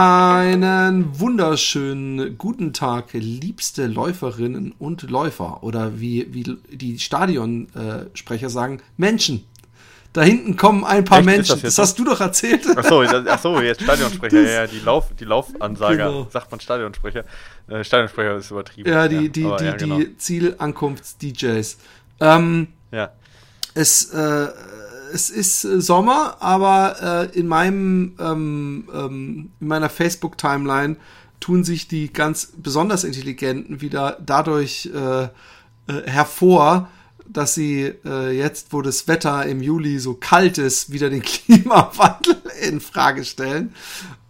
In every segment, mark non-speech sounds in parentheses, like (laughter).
Einen wunderschönen guten Tag, liebste Läuferinnen und Läufer. Oder wie, wie die Stadionsprecher sagen, Menschen. Da hinten kommen ein paar Echt, Menschen. Das, das, hast du doch erzählt. Achso, ach so, jetzt Stadionsprecher. ja, ja, die, Lauf, die Laufansager, genau. sagt man Stadionsprecher. Äh, Stadionsprecher ist übertrieben. Ja, die, die, ja, die, ja, genau. die Zielankunfts-DJs. Ähm, ja. Es, äh, es ist äh, Sommer, aber äh, in meinem ähm, ähm, in meiner Facebook-Timeline tun sich die ganz besonders Intelligenten wieder dadurch äh, äh, hervor, dass sie äh, jetzt, wo das Wetter im Juli so kalt ist, wieder den (laughs) Klimawandel in Frage stellen.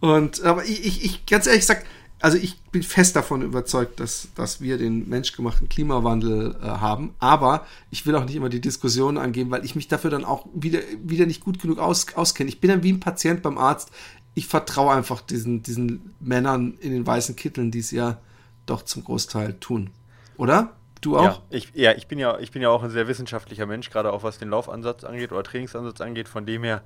Und aber ich, ich, ich ganz ehrlich gesagt, also ich bin fest davon überzeugt, dass, dass wir den menschgemachten Klimawandel äh, haben. Aber ich will auch nicht immer die Diskussion angeben, weil ich mich dafür dann auch wieder, wieder nicht gut genug aus, auskenne. Ich bin dann wie ein Patient beim Arzt. Ich vertraue einfach diesen, diesen Männern in den weißen Kitteln, die es ja doch zum Großteil tun. Oder? Du auch? Ja, ich, ja, ich bin ja, ich bin ja auch ein sehr wissenschaftlicher Mensch, gerade auch was den Laufansatz angeht oder Trainingsansatz angeht. Von dem her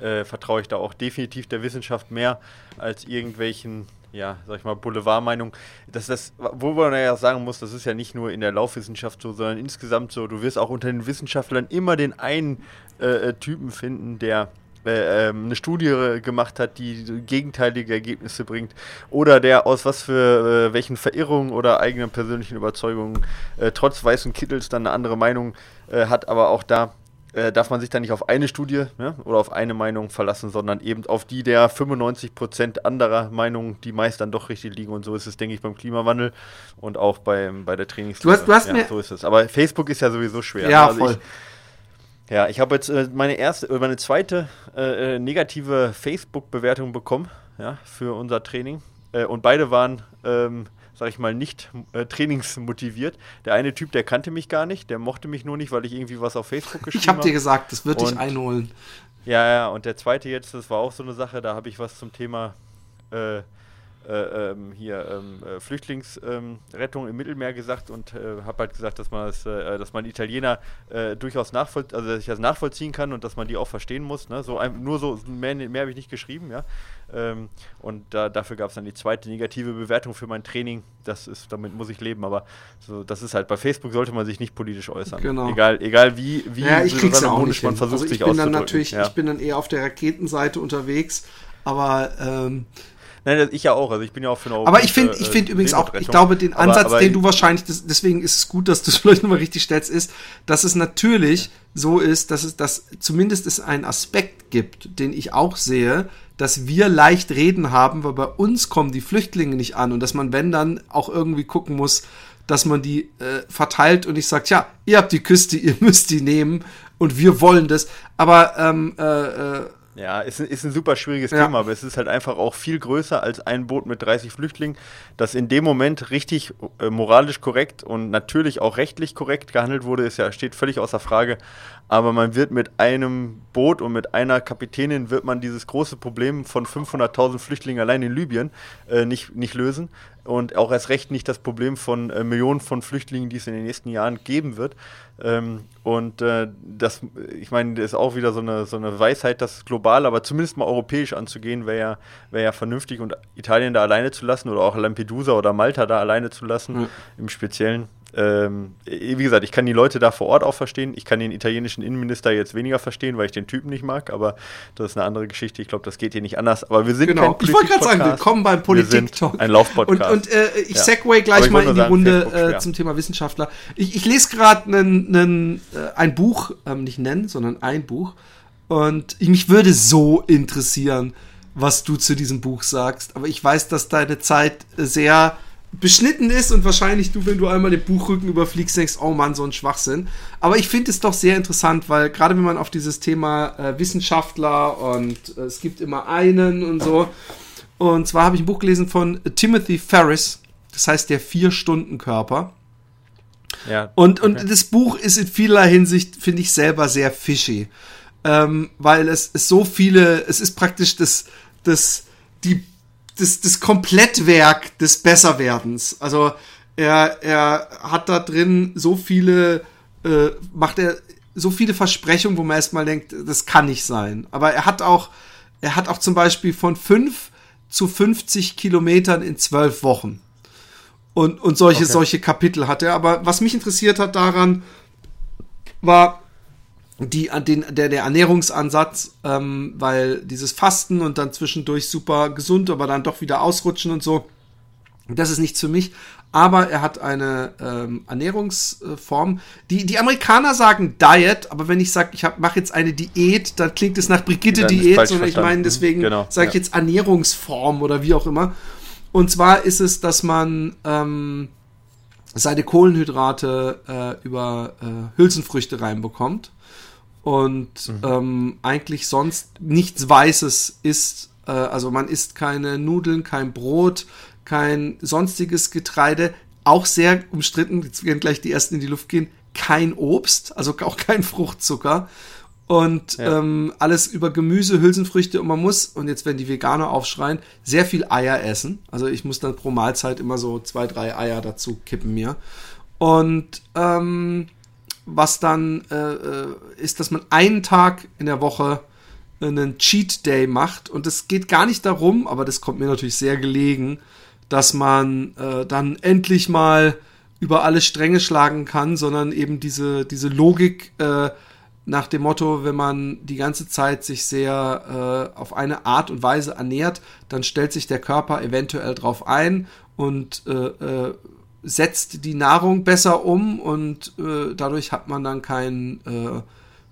äh, vertraue ich da auch definitiv der Wissenschaft mehr als irgendwelchen ja, sag ich mal, Boulevardmeinung, dass das, wo man ja sagen muss, das ist ja nicht nur in der Laufwissenschaft so, sondern insgesamt so, du wirst auch unter den Wissenschaftlern immer den einen äh, äh Typen finden, der äh, ähm, eine Studie gemacht hat, die gegenteilige Ergebnisse bringt. Oder der aus was für äh, welchen Verirrungen oder eigenen persönlichen Überzeugungen äh, trotz weißen Kittels dann eine andere Meinung äh, hat, aber auch da äh, darf man sich dann nicht auf eine Studie ne, oder auf eine Meinung verlassen, sondern eben auf die der 95% anderer Meinungen, die meist dann doch richtig liegen. Und so ist es, denke ich, beim Klimawandel und auch bei, bei der Trainings. Du hast, du hast ja, mir so ist es. Aber Facebook ist ja sowieso schwer. Ja, also voll. Ich, ja, ich habe jetzt äh, meine erste, äh, meine zweite äh, äh, negative Facebook-Bewertung bekommen, ja, für unser Training. Äh, und beide waren ähm, sag ich mal, nicht äh, trainingsmotiviert. Der eine Typ, der kannte mich gar nicht, der mochte mich nur nicht, weil ich irgendwie was auf Facebook geschrieben habe. Ich habe dir gesagt, das wird dich einholen. Ja, ja, und der zweite jetzt, das war auch so eine Sache, da habe ich was zum Thema äh, äh, ähm, hier ähm, äh, Flüchtlingsrettung ähm, im Mittelmeer gesagt und äh, habe halt gesagt, dass man das, äh, dass man Italiener äh, durchaus nachvollziehen, also dass ich das nachvollziehen kann und dass man die auch verstehen muss. Ne? So ein, nur so mehr, mehr habe ich nicht geschrieben, ja. Ähm, und da, dafür gab es dann die zweite negative Bewertung für mein Training. Das ist, damit muss ich leben, aber so, das ist halt bei Facebook sollte man sich nicht politisch äußern. Genau. Egal, egal wie, wie ja, ich krieg's ja auch nicht man versucht also ich sich bin dann natürlich, ja. ich bin dann eher auf der Raketenseite unterwegs, aber ähm, Nein, ich ja auch. Also ich bin ja auch für eine Aber ich finde, ich finde äh, übrigens auch, ich glaube, den Ansatz, aber, den du wahrscheinlich, das, deswegen ist es gut, dass du es vielleicht nochmal richtig stellst, ist, dass es natürlich ja. so ist, dass es, dass zumindest es einen Aspekt gibt, den ich auch sehe, dass wir leicht reden haben, weil bei uns kommen die Flüchtlinge nicht an und dass man, wenn dann, auch irgendwie gucken muss, dass man die äh, verteilt und ich sage, ja, ihr habt die Küste, (laughs) ihr müsst die nehmen und wir wollen das. Aber ähm, äh, äh, ja, ist, ist ein super schwieriges ja. Thema, aber es ist halt einfach auch viel größer als ein Boot mit 30 Flüchtlingen, das in dem Moment richtig äh, moralisch korrekt und natürlich auch rechtlich korrekt gehandelt wurde, ist ja, steht völlig außer Frage. Aber man wird mit einem Boot und mit einer Kapitänin wird man dieses große Problem von 500.000 Flüchtlingen allein in Libyen äh, nicht, nicht lösen und auch erst recht nicht das Problem von äh, Millionen von Flüchtlingen, die es in den nächsten Jahren geben wird. Ähm, und äh, das, ich meine, das ist auch wieder so eine, so eine Weisheit, das global, aber zumindest mal europäisch anzugehen, wäre ja, wär ja vernünftig und Italien da alleine zu lassen oder auch Lampedusa oder Malta da alleine zu lassen, mhm. im Speziellen ähm, wie gesagt, ich kann die Leute da vor Ort auch verstehen. Ich kann den italienischen Innenminister jetzt weniger verstehen, weil ich den Typen nicht mag, aber das ist eine andere Geschichte. Ich glaube, das geht hier nicht anders. Aber wir sind genau. Ich wollte gerade sagen, willkommen beim Politik-Talk. Ein Laufpodcast. Und, und äh, ich ja. segway gleich mal in die sagen, Runde äh, zum Thema Wissenschaftler. Ich, ich lese gerade äh, ein Buch, ähm, nicht nennen, sondern ein Buch. Und ich, mich würde so interessieren, was du zu diesem Buch sagst. Aber ich weiß, dass deine Zeit sehr beschnitten ist und wahrscheinlich du, wenn du einmal den Buchrücken überfliegst, denkst, oh Mann, so ein Schwachsinn. Aber ich finde es doch sehr interessant, weil gerade wenn man auf dieses Thema äh, Wissenschaftler und äh, es gibt immer einen und so. Und zwar habe ich ein Buch gelesen von Timothy Ferris, das heißt der Vier-Stunden-Körper. Ja. Und, und okay. das Buch ist in vieler Hinsicht, finde ich selber sehr fishy. Ähm, weil es, es so viele, es ist praktisch das, das, die, das, das Komplettwerk des Besserwerdens. Also er, er hat da drin so viele, äh, macht er so viele Versprechungen, wo man erstmal denkt, das kann nicht sein. Aber er hat auch, er hat auch zum Beispiel von fünf zu 50 Kilometern in zwölf Wochen. Und, und solche, okay. solche Kapitel hat er. Aber was mich interessiert hat daran, war die, den, der, der Ernährungsansatz, ähm, weil dieses Fasten und dann zwischendurch super gesund, aber dann doch wieder ausrutschen und so, das ist nichts für mich. Aber er hat eine ähm, Ernährungsform. Die, die Amerikaner sagen Diet, aber wenn ich sage, ich mache jetzt eine Diät, dann klingt es nach Brigitte-Diät, sondern ich meine, deswegen genau, sage ich ja. jetzt Ernährungsform oder wie auch immer. Und zwar ist es, dass man ähm, seine Kohlenhydrate äh, über äh, Hülsenfrüchte reinbekommt und mhm. ähm, eigentlich sonst nichts Weißes isst. Äh, also man isst keine Nudeln, kein Brot, kein sonstiges Getreide. Auch sehr umstritten, jetzt werden gleich die ersten in die Luft gehen, kein Obst, also (laughs) auch kein Fruchtzucker und ja. ähm, alles über Gemüse, Hülsenfrüchte und man muss, und jetzt werden die Veganer aufschreien, sehr viel Eier essen. Also ich muss dann pro Mahlzeit immer so zwei, drei Eier dazu kippen mir. Und ähm, was dann äh, äh ist, dass man einen Tag in der Woche einen Cheat Day macht. Und es geht gar nicht darum, aber das kommt mir natürlich sehr gelegen, dass man äh, dann endlich mal über alle Stränge schlagen kann, sondern eben diese, diese Logik äh, nach dem Motto, wenn man die ganze Zeit sich sehr äh, auf eine Art und Weise ernährt, dann stellt sich der Körper eventuell drauf ein und äh, äh, setzt die Nahrung besser um und äh, dadurch hat man dann keinen äh,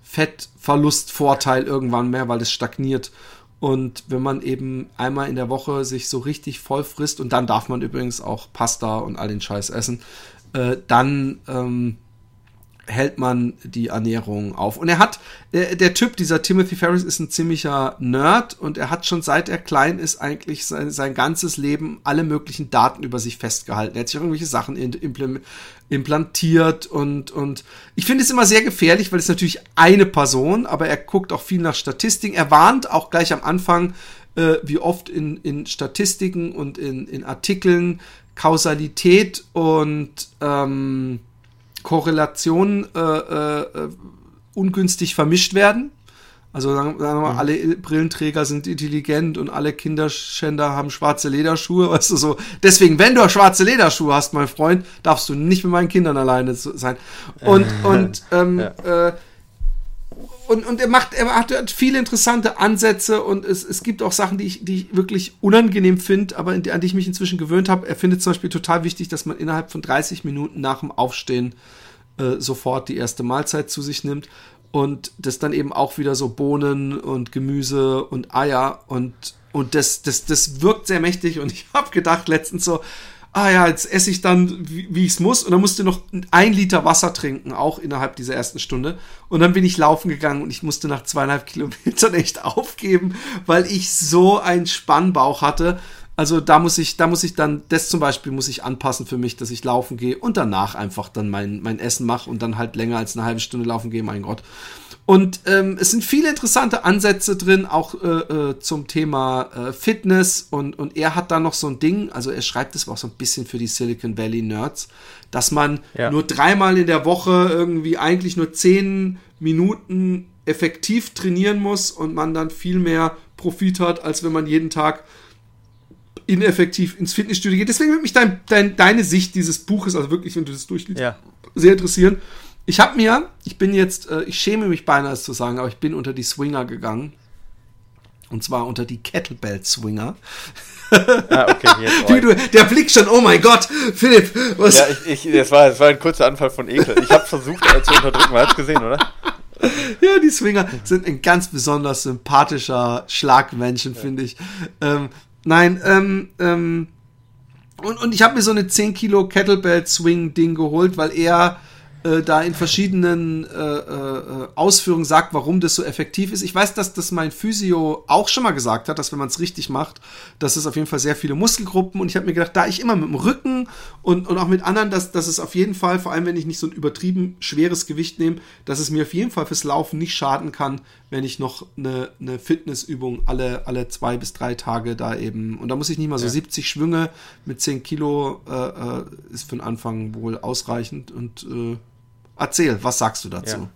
Fettverlustvorteil irgendwann mehr, weil es stagniert. Und wenn man eben einmal in der Woche sich so richtig voll frisst, und dann darf man übrigens auch Pasta und all den Scheiß essen, äh, dann ähm, hält man die Ernährung auf. Und er hat, der, der Typ, dieser Timothy Ferris, ist ein ziemlicher Nerd und er hat schon seit er klein ist eigentlich sein, sein ganzes Leben alle möglichen Daten über sich festgehalten. Er hat sich irgendwelche Sachen implantiert und, und ich finde es immer sehr gefährlich, weil es natürlich eine Person, aber er guckt auch viel nach Statistiken. Er warnt auch gleich am Anfang, äh, wie oft in, in Statistiken und in, in Artikeln Kausalität und ähm, Korrelationen äh, äh, ungünstig vermischt werden. Also sagen, wir mal, mhm. alle Brillenträger sind intelligent und alle Kinderschänder haben schwarze Lederschuhe, (laughs) weißt du so. Deswegen, wenn du schwarze Lederschuhe hast, mein Freund, darfst du nicht mit meinen Kindern alleine sein. Und und ähm, ja. äh, und, und er macht, er hat, viele interessante Ansätze und es, es gibt auch Sachen, die ich, die ich wirklich unangenehm finde, aber die, an die ich mich inzwischen gewöhnt habe. Er findet zum Beispiel total wichtig, dass man innerhalb von 30 Minuten nach dem Aufstehen äh, sofort die erste Mahlzeit zu sich nimmt und das dann eben auch wieder so Bohnen und Gemüse und Eier und und das das das wirkt sehr mächtig und (laughs) ich habe gedacht letztens so ah ja, jetzt esse ich dann, wie, wie ich es muss. Und dann musste noch ein Liter Wasser trinken, auch innerhalb dieser ersten Stunde. Und dann bin ich laufen gegangen und ich musste nach zweieinhalb Kilometern echt (laughs) aufgeben, weil ich so einen Spannbauch hatte. Also da muss ich, da muss ich dann, das zum Beispiel muss ich anpassen für mich, dass ich laufen gehe und danach einfach dann mein, mein Essen mache und dann halt länger als eine halbe Stunde laufen gehe, mein Gott. Und ähm, es sind viele interessante Ansätze drin, auch äh, äh, zum Thema äh, Fitness. Und, und er hat da noch so ein Ding, also er schreibt es auch so ein bisschen für die Silicon Valley Nerds, dass man ja. nur dreimal in der Woche irgendwie eigentlich nur zehn Minuten effektiv trainieren muss und man dann viel mehr Profit hat, als wenn man jeden Tag ineffektiv ins Fitnessstudio geht. Deswegen würde mich dein, dein, deine Sicht dieses Buches, also wirklich, wenn du das durchliest, ja. sehr interessieren. Ich habe mir, ich bin jetzt, äh, ich schäme mich beinahe es zu sagen, aber ich bin unter die Swinger gegangen. Und zwar unter die Kettlebell Swinger. Ah, okay, (laughs) oh. du, der Blick schon, oh mein Gott, Philipp, was? Ja, ich, ich, das, war, das war ein kurzer Anfall von Ekel. Ich habe versucht äh, zu unterdrücken, man hat gesehen, oder? Ja, die Swinger sind ein ganz besonders sympathischer Schlagmenschen, ja. finde ich. Ähm, nein, ähm, ähm, und, und ich habe mir so eine 10 Kilo Kettlebell Swing Ding geholt, weil er äh, da in verschiedenen äh, äh, Ausführungen sagt, warum das so effektiv ist. Ich weiß, dass das mein Physio auch schon mal gesagt hat, dass wenn man es richtig macht, dass es auf jeden Fall sehr viele Muskelgruppen und ich habe mir gedacht, da ich immer mit dem Rücken und, und auch mit anderen, dass, dass es auf jeden Fall, vor allem wenn ich nicht so ein übertrieben schweres Gewicht nehme, dass es mir auf jeden Fall fürs Laufen nicht schaden kann, wenn ich noch eine, eine Fitnessübung alle, alle zwei bis drei Tage da eben, und da muss ich nicht mal so ja. 70 Schwünge mit 10 Kilo, äh, äh, ist für den Anfang wohl ausreichend und äh, Erzähl, was sagst du dazu?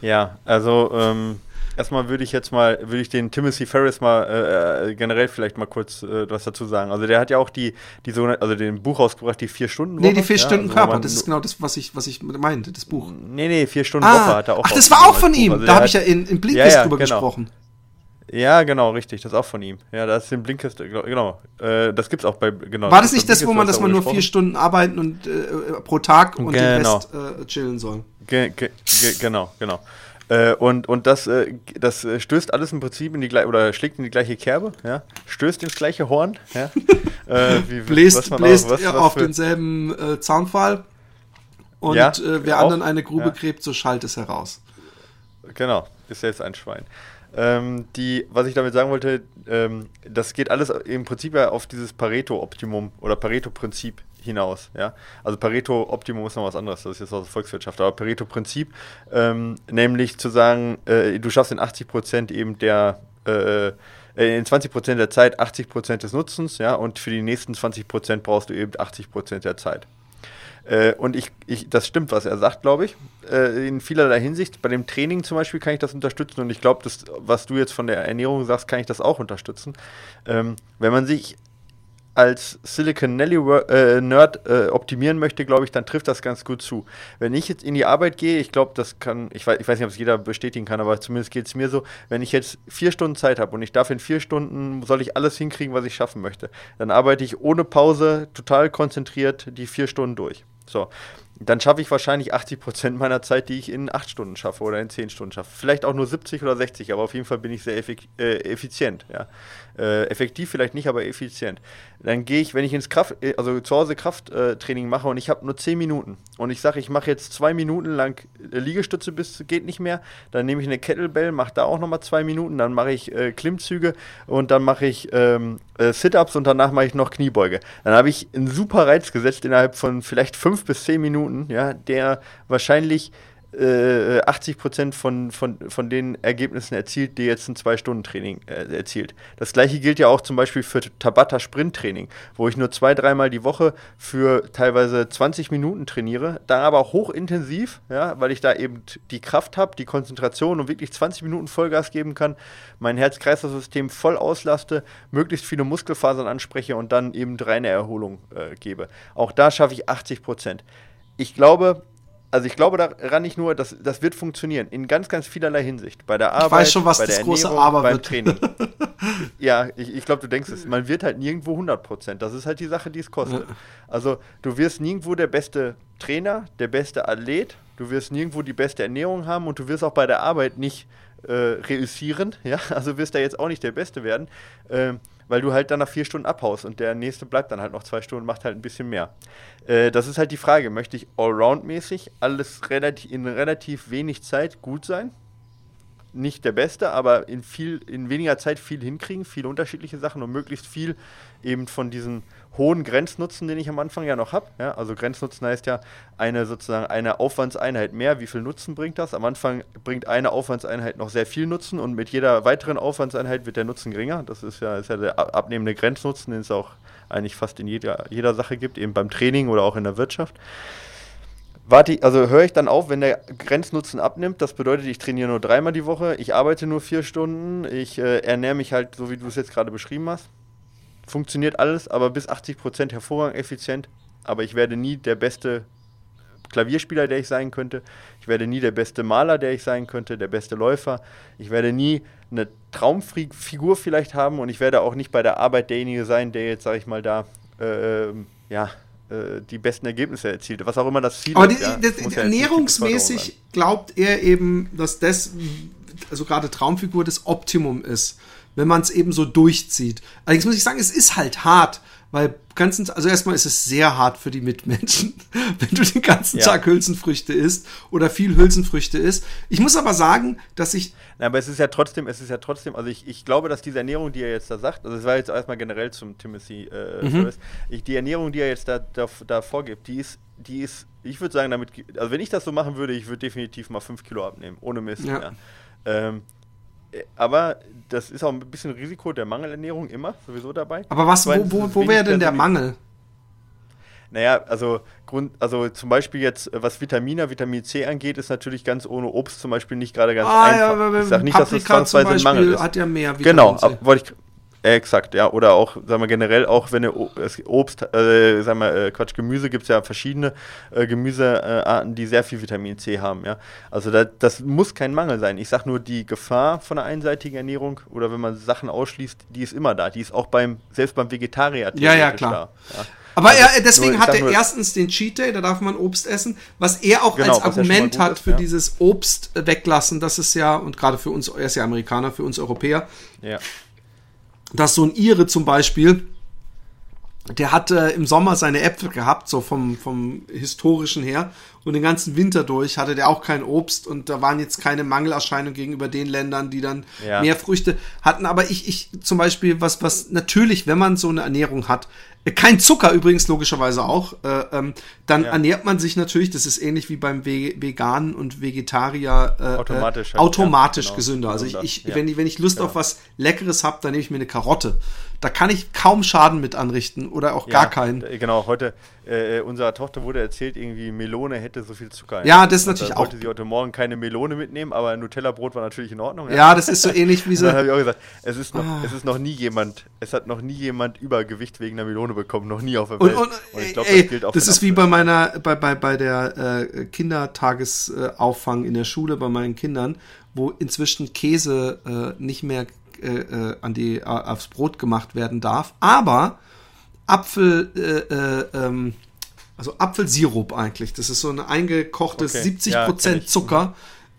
Ja, ja also ähm, erstmal würde ich jetzt mal, würde ich den Timothy Ferris mal äh, äh, generell vielleicht mal kurz äh, was dazu sagen. Also der hat ja auch die, die so, also den Buch rausgebracht, die vier Stunden Woche. Nee, die vier ja, Stunden also Körper, das ist genau das, was ich, was ich meinte, das Buch. Nee, nee, vier Stunden ah, Woche hat er auch. Ach, das war auch von ihm. Also da habe ich ja in, in Blinkist ja, ja, drüber genau. gesprochen. Ja, genau, richtig. Das ist auch von ihm. Ja, das ist den Blinkist, genau. Äh, das gibt's auch bei, genau. War das nicht das, wo man, dass man nur vier Stunden arbeiten und äh, pro Tag und genau. den Rest äh, chillen soll? Ge ge ge genau, genau. Äh, und und das, äh, das äh, stößt alles im Prinzip in die gleiche, oder schlägt in die gleiche Kerbe, ja? Stößt ins gleiche Horn, ja? wie, bläst bläst auch, was, was auf denselben Zaunfall. Und ja, wer auch, anderen eine Grube ja. gräbt, so schallt es heraus. Genau, ist jetzt ein Schwein. Ähm, die, was ich damit sagen wollte, ähm, das geht alles im Prinzip ja auf dieses Pareto-Optimum oder Pareto-Prinzip hinaus. Ja? Also Pareto-Optimum ist noch was anderes, das ist jetzt aus der Volkswirtschaft, aber Pareto-Prinzip, ähm, nämlich zu sagen, äh, du schaffst in 80 Prozent eben der äh, äh in 20% der Zeit 80% des Nutzens, ja, und für die nächsten 20% brauchst du eben 80% der Zeit. Äh, und ich, ich, das stimmt, was er sagt, glaube ich, äh, in vielerlei Hinsicht. Bei dem Training zum Beispiel kann ich das unterstützen und ich glaube, was du jetzt von der Ernährung sagst, kann ich das auch unterstützen. Ähm, wenn man sich als Silicon Valley äh, Nerd äh, optimieren möchte, glaube ich, dann trifft das ganz gut zu. Wenn ich jetzt in die Arbeit gehe, ich glaube, das kann, ich weiß, ich weiß nicht, ob es jeder bestätigen kann, aber zumindest geht es mir so, wenn ich jetzt vier Stunden Zeit habe und ich darf in vier Stunden, soll ich alles hinkriegen, was ich schaffen möchte, dann arbeite ich ohne Pause total konzentriert die vier Stunden durch. So, dann schaffe ich wahrscheinlich 80 Prozent meiner Zeit, die ich in 8 Stunden schaffe oder in 10 Stunden schaffe. Vielleicht auch nur 70 oder 60, aber auf jeden Fall bin ich sehr äh, effizient. Ja. Äh, effektiv vielleicht nicht, aber effizient. Dann gehe ich, wenn ich ins Kraft, äh, also zu Hause Krafttraining mache und ich habe nur 10 Minuten und ich sage, ich mache jetzt zwei Minuten lang äh, Liegestütze bis geht nicht mehr, dann nehme ich eine Kettlebell, mache da auch nochmal zwei Minuten, dann mache ich äh, Klimmzüge und dann mache ich ähm, äh, Sit-Ups und danach mache ich noch Kniebeuge. Dann habe ich einen super Reiz gesetzt innerhalb von vielleicht 5 bis 10 Minuten, ja, der wahrscheinlich äh, 80 Prozent von, von, von den Ergebnissen erzielt, die jetzt ein Zwei-Stunden-Training äh, erzielt. Das gleiche gilt ja auch zum Beispiel für Tabata-Sprint-Training, wo ich nur zwei, dreimal die Woche für teilweise 20 Minuten trainiere, da aber hochintensiv, ja, weil ich da eben die Kraft habe, die Konzentration und wirklich 20 Minuten Vollgas geben kann, mein Herz-Kreislauf-System voll auslaste, möglichst viele Muskelfasern anspreche und dann eben reine Erholung äh, gebe. Auch da schaffe ich 80 Prozent. Ich glaube, also ich glaube daran nicht nur, dass das wird funktionieren in ganz, ganz vielerlei Hinsicht. Bei der Arbeit, ich weiß schon, was bei das der große Ernährung, Aber beim wird. Training. (laughs) ja, ich, ich glaube, du denkst es. Man wird halt nirgendwo 100 Prozent. Das ist halt die Sache, die es kostet. Also du wirst nirgendwo der beste Trainer, der beste Athlet. Du wirst nirgendwo die beste Ernährung haben und du wirst auch bei der Arbeit nicht äh, reüssieren. Ja, also wirst da jetzt auch nicht der Beste werden. Ähm, weil du halt dann nach vier Stunden abhaust und der nächste bleibt dann halt noch zwei Stunden, macht halt ein bisschen mehr. Äh, das ist halt die Frage, möchte ich allround-mäßig alles relativ, in relativ wenig Zeit gut sein? Nicht der Beste, aber in, viel, in weniger Zeit viel hinkriegen, viele unterschiedliche Sachen und möglichst viel eben von diesen hohen Grenznutzen, den ich am Anfang ja noch habe. Ja, also Grenznutzen heißt ja eine sozusagen eine Aufwandseinheit mehr. Wie viel Nutzen bringt das? Am Anfang bringt eine Aufwandseinheit noch sehr viel Nutzen und mit jeder weiteren Aufwandseinheit wird der Nutzen geringer. Das ist ja, ist ja der abnehmende Grenznutzen, den es auch eigentlich fast in jeder, jeder Sache gibt, eben beim Training oder auch in der Wirtschaft. Warte, also höre ich dann auf, wenn der Grenznutzen abnimmt. Das bedeutet, ich trainiere nur dreimal die Woche, ich arbeite nur vier Stunden, ich äh, ernähre mich halt so, wie du es jetzt gerade beschrieben hast funktioniert alles, aber bis 80% hervorragend effizient. Aber ich werde nie der beste Klavierspieler, der ich sein könnte. Ich werde nie der beste Maler, der ich sein könnte, der beste Läufer. Ich werde nie eine Traumfigur vielleicht haben und ich werde auch nicht bei der Arbeit derjenige sein, der jetzt, sag ich mal, da äh, ähm, ja, äh, die besten Ergebnisse erzielt. Was auch immer das Ziel Aber ist. Ja, das ja ernährungsmäßig glaubt er eben, dass das, also gerade Traumfigur, das Optimum ist wenn man es eben so durchzieht. Allerdings muss ich sagen, es ist halt hart, Weil ganzen, also erstmal ist es sehr hart für die Mitmenschen, (laughs) wenn du den ganzen ja. Tag Hülsenfrüchte isst oder viel Hülsenfrüchte isst. Ich muss aber sagen, dass ich. Na, aber es ist ja trotzdem, es ist ja trotzdem, also ich, ich glaube, dass diese Ernährung, die er jetzt da sagt, also es war jetzt erstmal generell zum Timothy äh, mhm. ich, die Ernährung, die er jetzt da, da, da vorgibt, die ist, die ist, ich würde sagen, damit, also wenn ich das so machen würde, ich würde definitiv mal 5 Kilo abnehmen, ohne Mist. Ja. ja. Ähm, aber das ist auch ein bisschen Risiko der Mangelernährung immer sowieso dabei. Aber was, wo, wo, wo wäre denn der Mangel? Naja, also, Grund, also zum Beispiel jetzt, was Vitamine, Vitamin C angeht, ist natürlich ganz ohne Obst zum Beispiel nicht gerade ganz ah, einfach. Ja, ich sage nicht, Paprika dass das zwangsweise ein Mangel ist. hat ja mehr Vitamin genau, C. Genau, wollte ich Exakt, ja. Oder auch, sagen wir generell, auch wenn ihr Obst, äh, sagen wir, äh, Quatsch, Gemüse gibt es ja verschiedene äh, Gemüsearten, die sehr viel Vitamin C haben, ja. Also da, das muss kein Mangel sein. Ich sage nur, die Gefahr von einer einseitigen Ernährung oder wenn man Sachen ausschließt, die ist immer da. Die ist auch beim, selbst beim Vegetarier ja, ja, klar. da. Ja. Aber also, er, deswegen nur, hat er erstens den Cheat Day, da darf man Obst essen, was er auch genau, als Argument hat ist, für ja. dieses Obst weglassen, das ist ja, und gerade für uns, er ist ja Amerikaner, für uns Europäer, ja dass so ein Ire zum Beispiel, der hatte im Sommer seine Äpfel gehabt, so vom, vom historischen her. Und den ganzen Winter durch hatte der auch kein Obst und da waren jetzt keine Mangelerscheinungen gegenüber den Ländern, die dann ja. mehr Früchte hatten. Aber ich, ich zum Beispiel, was, was natürlich, wenn man so eine Ernährung hat, kein Zucker übrigens logischerweise auch, äh, ähm, dann ja. ernährt man sich natürlich, das ist ähnlich wie beim Ve Veganen und Vegetarier, äh, automatisch, äh, automatisch ja, genau. gesünder. Also ich, ich wenn, ich, wenn ich Lust auf was Leckeres habe, dann nehme ich mir eine Karotte da kann ich kaum Schaden mit anrichten oder auch ja, gar keinen. Genau, heute, äh, unserer Tochter wurde erzählt, irgendwie Melone hätte so viel Zucker. Ja, das ist natürlich auch. wollte sie heute Morgen keine Melone mitnehmen, aber Nutella-Brot war natürlich in Ordnung. Ja, ja das ist so ähnlich wie (laughs) so. dann habe ich auch gesagt, es ist, noch, ah. es ist noch nie jemand, es hat noch nie jemand Übergewicht wegen einer Melone bekommen, noch nie auf der Welt. Und, und, und ich glaube, das gilt auch Das ist wie bei meiner, bei, bei, bei der äh, Kindertagesauffang in der Schule bei meinen Kindern, wo inzwischen Käse äh, nicht mehr äh, äh, an die, aufs Brot gemacht werden darf. Aber Apfel, äh, äh, ähm, also Apfelsirup eigentlich, das ist so ein eingekochtes okay. 70% ja, Zucker.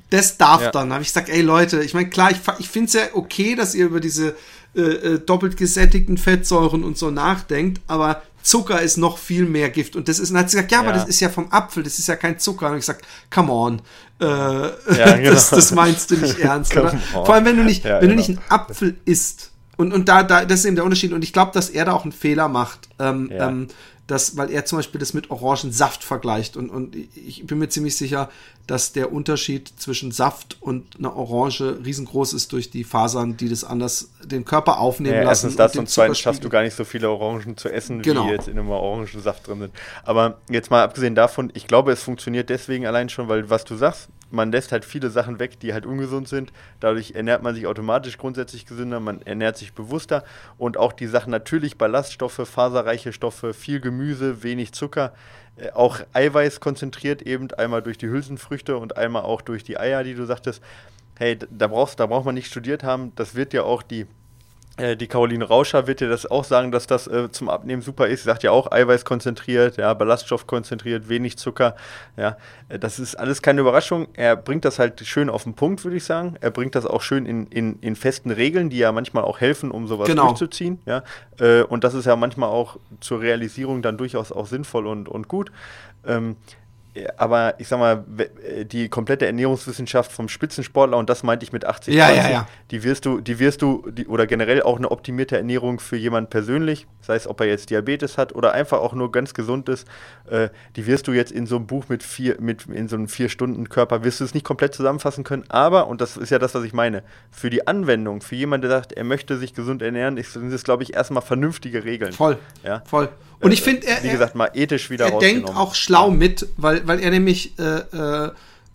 Das darf ja. dann. habe ich gesagt, ey Leute, ich meine, klar, ich, ich finde es ja okay, dass ihr über diese äh, äh, doppelt gesättigten Fettsäuren und so nachdenkt, aber Zucker ist noch viel mehr Gift. Und das ist, und hat sie gesagt, ja, ja, aber das ist ja vom Apfel, das ist ja kein Zucker. Und ich gesagt, come on. Äh, ja, (laughs) genau. das, das, meinst du nicht (laughs) ernst, oder? Vor allem, wenn du nicht, ja, wenn genau. du nicht einen Apfel isst. Und, und da, da, das ist eben der Unterschied. Und ich glaube, dass er da auch einen Fehler macht. Ähm, ähm, das, weil er zum Beispiel das mit Orangensaft vergleicht. Und, und ich bin mir ziemlich sicher, dass der Unterschied zwischen Saft und einer Orange riesengroß ist durch die Fasern, die das anders den Körper aufnehmen ja, lassen. Erstens das und, und zweitens schaffst du gar nicht so viele Orangen zu essen, genau. wie jetzt in einem Orangensaft drin sind. Aber jetzt mal abgesehen davon, ich glaube, es funktioniert deswegen allein schon, weil was du sagst, man lässt halt viele Sachen weg, die halt ungesund sind. Dadurch ernährt man sich automatisch grundsätzlich gesünder, man ernährt sich bewusster und auch die Sachen natürlich Ballaststoffe, faserreiche Stoffe, viel Gemüse, wenig Zucker, äh, auch Eiweiß konzentriert eben einmal durch die Hülsenfrüchte und einmal auch durch die Eier, die du sagtest. Hey, da brauchst, da braucht man nicht studiert haben. Das wird ja auch die die Caroline Rauscher wird dir das auch sagen, dass das äh, zum Abnehmen super ist. Sie sagt ja auch Eiweiß konzentriert, ja, Ballaststoff konzentriert, wenig Zucker. Ja, äh, das ist alles keine Überraschung. Er bringt das halt schön auf den Punkt, würde ich sagen. Er bringt das auch schön in, in, in festen Regeln, die ja manchmal auch helfen, um sowas genau. durchzuziehen. Ja, äh, und das ist ja manchmal auch zur Realisierung dann durchaus auch sinnvoll und, und gut. Ähm, aber ich sag mal, äh, die komplette Ernährungswissenschaft vom Spitzensportler, und das meinte ich mit 80, ja, 20, ja, ja. die wirst du, die wirst du, die, oder generell auch eine optimierte Ernährung für jemanden persönlich, sei es, ob er jetzt Diabetes hat oder einfach auch nur ganz gesund ist, äh, die wirst du jetzt in so einem Buch mit vier, mit in so einem Vier-Stunden-Körper, wirst du es nicht komplett zusammenfassen können, aber, und das ist ja das, was ich meine, für die Anwendung, für jemanden, der sagt, er möchte sich gesund ernähren, sind es, glaube ich, erstmal vernünftige Regeln. Voll. Ja? Voll. Und ich finde, er, wie gesagt, mal ethisch wieder Er denkt auch schlau mit, weil, weil er nämlich, äh, äh,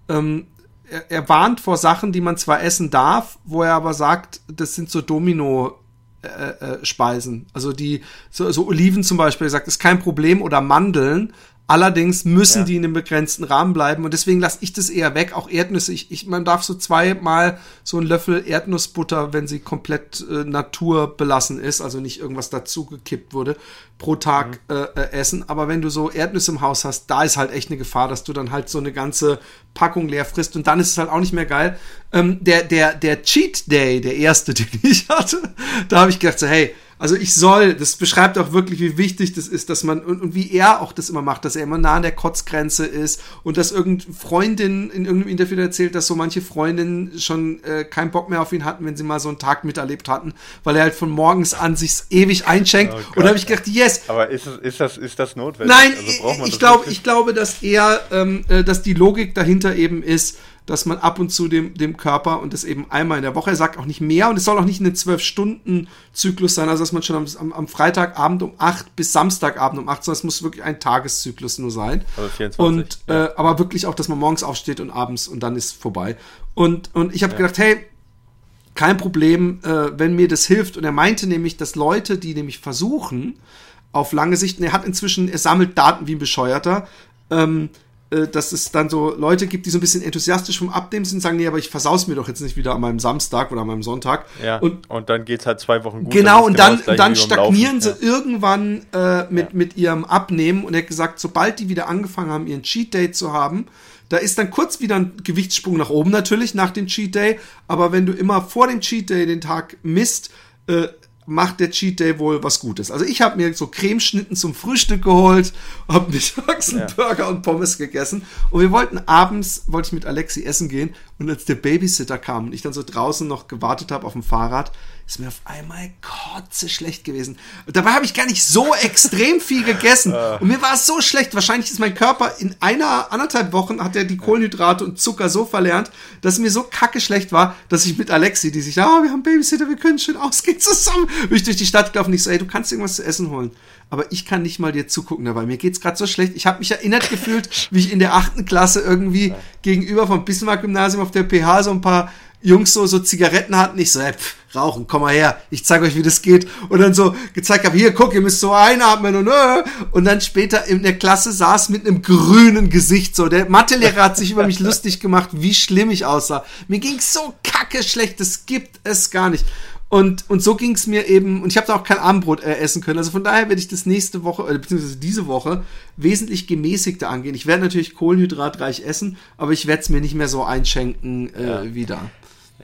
ähm, er, er, warnt vor Sachen, die man zwar essen darf, wo er aber sagt, das sind so Domino, äh, äh, Speisen. Also die, so, so Oliven zum Beispiel, er sagt, ist kein Problem, oder Mandeln, Allerdings müssen ja. die in einem begrenzten Rahmen bleiben und deswegen lasse ich das eher weg. Auch Erdnüsse. Ich, ich, man darf so zweimal so einen Löffel Erdnussbutter, wenn sie komplett äh, naturbelassen ist, also nicht irgendwas dazugekippt wurde, pro Tag mhm. äh, äh, essen. Aber wenn du so Erdnüsse im Haus hast, da ist halt echt eine Gefahr, dass du dann halt so eine ganze Packung leer frisst und dann ist es halt auch nicht mehr geil. Ähm, der, der, der Cheat Day, der erste, (laughs) den ich hatte, da habe ich gedacht so, hey, Also ich soll, das beschreibt auch wirklich, wie wichtig das ist, dass man, und, und wie er auch das immer macht, dass er immer nah an der Kotzgrenze ist und dass irgendeine Freundin in irgendeinem Interview erzählt, dass so manche Freundinnen schon äh, keinen Bock mehr auf ihn hatten, wenn sie mal so einen Tag miterlebt hatten, weil er halt von morgens an sich ewig einschenkt. Oh und da habe ich gedacht, yes. Aber ist, das, ist, das, ist das notwendig? Nein, also ich, glaube, ich glaube, dass er, ähm, äh, dass die Logik dahinter eben ist, dass man ab und zu dem, dem Körper und das eben einmal in der Woche, er sagt auch nicht mehr und es soll auch nicht ein Zwölf-Stunden-Zyklus sein, also dass man schon am, am, Freitagabend um 8 bis Samstagabend um 8, sondern es muss wirklich ein Tageszyklus nur sein. Also 24. Und, ja. äh, aber wirklich auch, dass man morgens aufsteht und abends und dann ist vorbei. Und, und ich habe ja. gedacht, hey, kein Problem, äh, wenn mir das hilft. Und er meinte nämlich, dass Leute, die nämlich versuchen, auf lange Sicht, und er hat inzwischen, er sammelt Daten wie ein Bescheuerter, ähm, äh, dass es dann so Leute gibt, die so ein bisschen enthusiastisch vom Abnehmen sind, sagen, nee, aber ich versaus mir doch jetzt nicht wieder an meinem Samstag oder an meinem Sonntag. Ja, und, und dann geht's halt zwei Wochen gut. Genau, und dann, genau dann stagnieren sie ja. irgendwann äh, mit, ja. mit ihrem Abnehmen und er hat gesagt, sobald die wieder angefangen haben, ihren Cheat Day zu haben, da ist dann kurz wieder ein Gewichtssprung nach oben natürlich nach dem Cheat Day, aber wenn du immer vor dem Cheat Day den Tag misst, äh, macht der Cheat Day wohl was Gutes. Also ich habe mir so Cremeschnitten zum Frühstück geholt, habe mittags (laughs) einen ja. Burger und Pommes gegessen und wir wollten abends, wollte ich mit Alexi essen gehen und als der Babysitter kam und ich dann so draußen noch gewartet habe auf dem Fahrrad, ist mir auf einmal kotze schlecht gewesen. Und dabei habe ich gar nicht so extrem viel gegessen. (laughs) Ah. Und mir war es so schlecht. Wahrscheinlich ist mein Körper in einer, anderthalb Wochen hat er die Kohlenhydrate und Zucker so verlernt, dass mir so kacke schlecht war, dass ich mit Alexi, die sich, ja, oh, wir haben Babysitter, wir können schön ausgehen (laughs) zusammen, bin ich durch die Stadt gelaufen und ich so, ey, du kannst irgendwas zu essen holen. Aber ich kann nicht mal dir zugucken dabei. Mir geht's gerade so schlecht. Ich habe mich erinnert gefühlt, (laughs) wie ich in der achten Klasse irgendwie gegenüber vom Bismarck-Gymnasium auf der PH so ein paar Jungs so, so Zigaretten hatten. Ich so, ey, pff, rauchen, komm mal her, ich zeig euch, wie das geht. Und dann so gezeigt habe, hier, guck, ihr müsst so einatmen und äh. Und dann später in der Klasse saß mit einem grünen Gesicht so. Der Mathelehrer hat sich über mich (laughs) lustig gemacht, wie schlimm ich aussah. Mir ging's so kacke schlecht, das gibt es gar nicht. Und, und so ging's mir eben, und ich habe da auch kein Abendbrot äh, essen können. Also von daher werde ich das nächste Woche, äh, beziehungsweise diese Woche, wesentlich gemäßigter angehen. Ich werde natürlich kohlenhydratreich essen, aber ich werde es mir nicht mehr so einschenken äh, ja. wieder.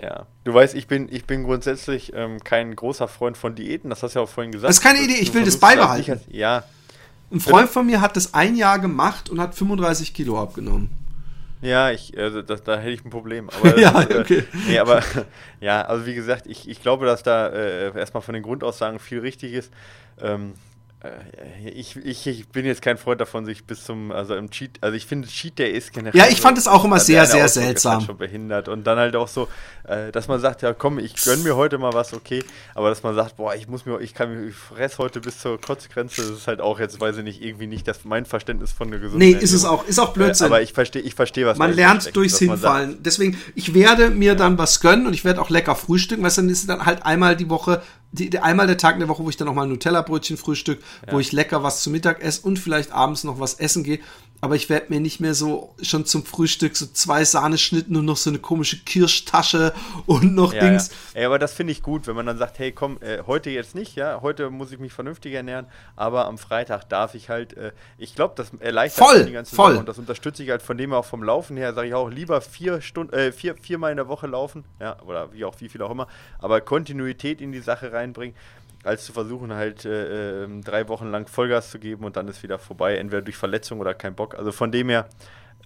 Ja, du weißt, ich bin, ich bin grundsätzlich ähm, kein großer Freund von Diäten, das hast du ja auch vorhin gesagt. Das ist keine Idee, ich will das beibehalten. ja. Ein Freund von mir hat das ein Jahr gemacht und hat 35 Kilo abgenommen. Ja, ich, also das, da hätte ich ein Problem. Aber, (laughs) ja, äh, okay. Nee, aber (laughs) ja, also wie gesagt, ich, ich glaube, dass da äh, erstmal von den Grundaussagen viel richtig ist. Ähm, äh, ich, ich, ich, bin jetzt kein Freund davon, sich bis zum, also im Cheat, also ich finde Cheat Day ist generell. Ja, ich fand es auch immer sehr, sehr seltsam. Schon behindert und dann halt auch so, äh, dass man sagt, ja komm, ich gönn mir heute mal was, okay, aber dass man sagt, boah, ich muss mir, ich kann mir, ich fress heute bis zur Kotzgrenze, das ist halt auch jetzt, weiß ich nicht, irgendwie nicht das mein Verständnis von der Gesundheit. Nee, ist es auch, ist auch Blödsinn. Äh, aber ich verstehe, ich verstehe, was man lernt durchs Hinfallen. Sagt, Deswegen, ich werde mir ja. dann was gönnen und ich werde auch lecker frühstücken, weil dann ist dann halt einmal die Woche die, einmal der Tag in der Woche, wo ich dann noch mal ein Nutella-Brötchen frühstück, ja. wo ich lecker was zu Mittag esse und vielleicht abends noch was essen gehe aber ich werde mir nicht mehr so schon zum Frühstück so zwei Sahneschnitten und noch so eine komische Kirschtasche und noch ja, Dings. Ja. ja. aber das finde ich gut, wenn man dann sagt, hey, komm, äh, heute jetzt nicht, ja, heute muss ich mich vernünftig ernähren, aber am Freitag darf ich halt, äh, ich glaube, das erleichtert voll, die ganze voll. Sache und das unterstütze ich halt von dem auch vom Laufen her, sage ich auch lieber vier Stunden, äh, vier, viermal in der Woche laufen, ja, oder wie auch wie viel auch immer, aber Kontinuität in die Sache reinbringen als zu versuchen, halt äh, äh, drei Wochen lang Vollgas zu geben und dann ist wieder vorbei, entweder durch Verletzung oder kein Bock. Also von dem her,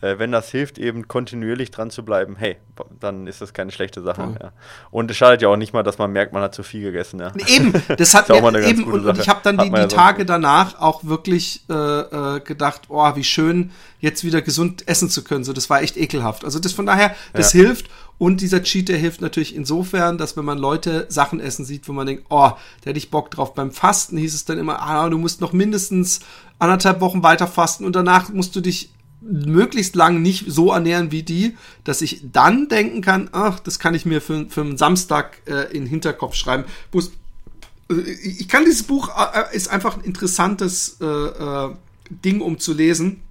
äh, wenn das hilft, eben kontinuierlich dran zu bleiben, hey, dann ist das keine schlechte Sache. Ja. Und es schadet ja auch nicht mal, dass man merkt, man hat zu viel gegessen. Ja. Eben, das (laughs) hat mir eben, und, und, ich habe dann die, die Tage danach auch wirklich äh, äh, gedacht, oh, wie schön, jetzt wieder gesund essen zu können. So, das war echt ekelhaft. Also das von daher, das hilft. Und dieser Cheat, der hilft natürlich insofern, dass wenn man Leute Sachen essen sieht, wo man denkt, oh, da hätte ich Bock drauf. Beim Fasten hieß es dann immer, ah, du musst noch mindestens anderthalb Wochen weiter fasten und danach musst du dich möglichst lang nicht so ernähren wie die, dass ich dann denken kann, ach, das kann ich mir für, für einen Samstag äh, in den Hinterkopf schreiben. Äh, ich kann dieses Buch, äh, ist einfach ein interessantes äh, äh, Ding, um zu lesen.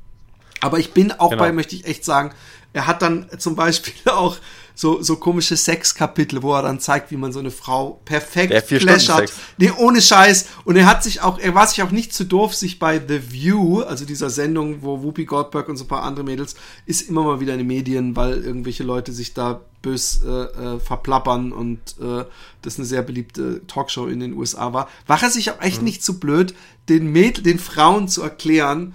Aber ich bin auch genau. bei, möchte ich echt sagen, er hat dann zum Beispiel (laughs) auch so, so komische Sexkapitel, wo er dann zeigt, wie man so eine Frau perfekt flashert. Nee, ohne Scheiß. Und er hat sich auch, er war sich auch nicht zu doof, sich bei The View, also dieser Sendung, wo Whoopi Goldberg und so ein paar andere Mädels, ist immer mal wieder in den Medien, weil irgendwelche Leute sich da bös äh, äh, verplappern und äh, das eine sehr beliebte Talkshow in den USA war, war er sich auch echt mhm. nicht zu so blöd, den Mädel, den Frauen zu erklären,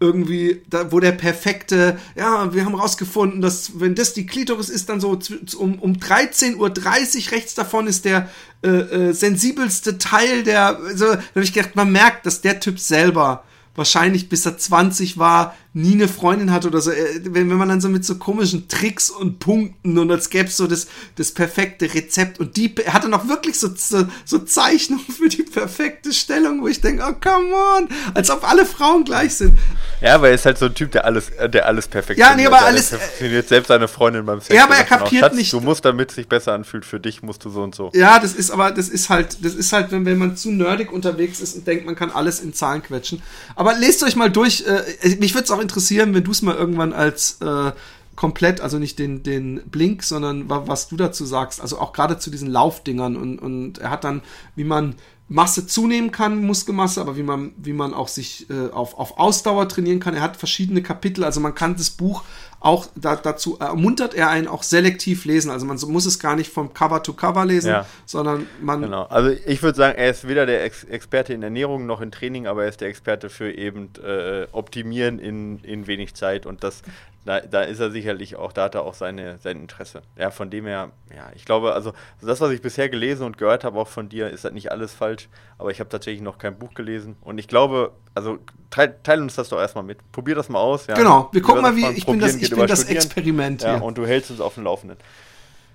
irgendwie, da, wo der perfekte, ja, wir haben rausgefunden, dass wenn das die Klitoris ist, dann so um, um 13.30 Uhr rechts davon ist der äh, äh, sensibelste Teil der, so, da habe ich gedacht, man merkt, dass der Typ selber wahrscheinlich bis er 20 war, nie eine Freundin hatte oder so. Äh, wenn, wenn man dann so mit so komischen Tricks und Punkten und als gäbe es so das, das perfekte Rezept und die hatte noch wirklich so, so, so Zeichnungen (laughs) für die perfekte Stellung, wo ich denke, oh come on, als ob alle Frauen gleich sind. Ja, weil er ist halt so ein Typ, der alles, äh, der alles perfekt Ja, nee, aber alles. Funktioniert selbst seine Freundin beim Sex. Ja, aber er kapiert Schatz, nicht. Du musst, damit es sich besser anfühlt für dich, musst du so und so. Ja, das ist aber, das ist halt, das ist halt, wenn, wenn man zu nerdig unterwegs ist und denkt, man kann alles in Zahlen quetschen. Aber lest euch mal durch. Äh, mich würde es auch interessieren, wenn du es mal irgendwann als äh, komplett, also nicht den, den Blink, sondern was du dazu sagst. Also auch gerade zu diesen Laufdingern und, und er hat dann, wie man Masse zunehmen kann, Muskelmasse, aber wie man, wie man auch sich äh, auf, auf Ausdauer trainieren kann. Er hat verschiedene Kapitel, also man kann das Buch auch da, dazu ermuntert er einen auch selektiv lesen. Also man muss es gar nicht vom Cover to Cover lesen, ja. sondern man. Genau. Also ich würde sagen, er ist weder der Ex Experte in Ernährung noch in Training, aber er ist der Experte für eben äh, Optimieren in, in wenig Zeit und das da, da ist er sicherlich auch, da hat er auch seine, sein Interesse. Ja, von dem her, ja, ich glaube, also das, was ich bisher gelesen und gehört habe, auch von dir, ist halt nicht alles falsch, aber ich habe tatsächlich noch kein Buch gelesen und ich glaube, also teil, teil uns das doch erstmal mit. Probier das mal aus. Ja. Genau, wir gucken mal, wie ich bin das, ich bin das Experiment hier. Ja, und du hältst uns auf dem Laufenden.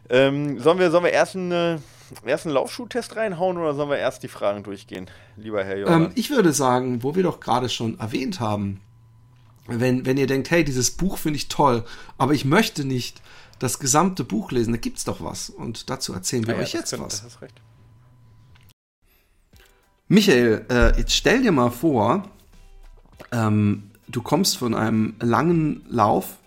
Ähm, sollen, wir, sollen wir erst einen, äh, erst einen Laufschuhtest reinhauen oder sollen wir erst die Fragen durchgehen, lieber Herr Jordan? Ähm, ich würde sagen, wo wir doch gerade schon erwähnt haben, wenn, wenn ihr denkt, hey, dieses Buch finde ich toll, aber ich möchte nicht das gesamte Buch lesen, da gibt es doch was. Und dazu erzählen wir ah, euch ja, jetzt könnte, was. Michael, äh, jetzt stell dir mal vor, ähm, du kommst von einem langen Lauf.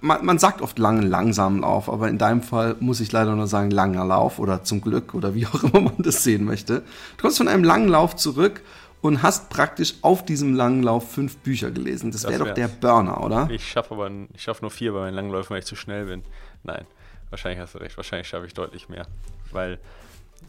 Man, man, sagt oft langen, langsamen Lauf, aber in deinem Fall muss ich leider nur sagen langer Lauf oder zum Glück oder wie auch immer man das sehen möchte. Du kommst von einem langen Lauf zurück und hast praktisch auf diesem langen Lauf fünf Bücher gelesen. Das, wäre doch der Burner, oder? Ich schaffe aber ich schaffe nur vier bei meinen langen Läufen, weil ich zu schnell bin. Nein, wahrscheinlich hast du recht. Wahrscheinlich schaffe ich deutlich mehr. Weil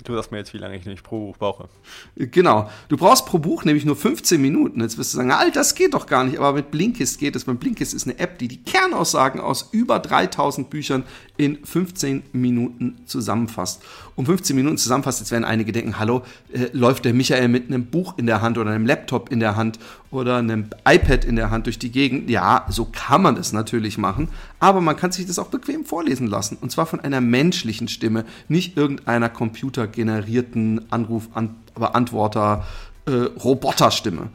Du sagst mir jetzt, wie lange ich nämlich pro Buch brauche. Genau. Du brauchst pro Buch nämlich nur 15 Minuten. Jetzt wirst du sagen, Alter, das geht doch gar nicht. Aber mit Blinkist geht es. Mein Blinkist ist eine App, die die Kernaussagen aus über 3000 Büchern in 15 Minuten zusammenfasst. Um 15 Minuten zusammenfasst, jetzt werden einige denken, hallo, äh, läuft der Michael mit einem Buch in der Hand oder einem Laptop in der Hand oder einem iPad in der Hand durch die Gegend. Ja, so kann man es natürlich machen. Aber man kann sich das auch bequem vorlesen lassen. Und zwar von einer menschlichen Stimme, nicht irgendeiner computergenerierten Anrufbeantworter äh, Roboterstimme.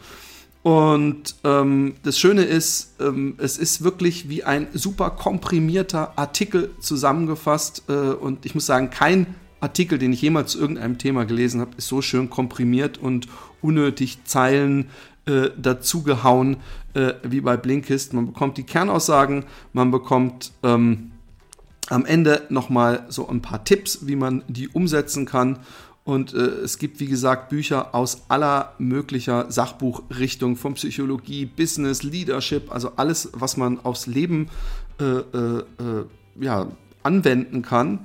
Und ähm, das Schöne ist, ähm, es ist wirklich wie ein super komprimierter Artikel zusammengefasst. Äh, und ich muss sagen, kein Artikel, den ich jemals zu irgendeinem Thema gelesen habe, ist so schön komprimiert und unnötig Zeilen äh, dazugehauen äh, wie bei Blinkist. Man bekommt die Kernaussagen, man bekommt ähm, am Ende nochmal so ein paar Tipps, wie man die umsetzen kann. Und äh, es gibt, wie gesagt, Bücher aus aller möglicher Sachbuchrichtung, von Psychologie, Business, Leadership, also alles, was man aufs Leben äh, äh, äh ja, anwenden kann.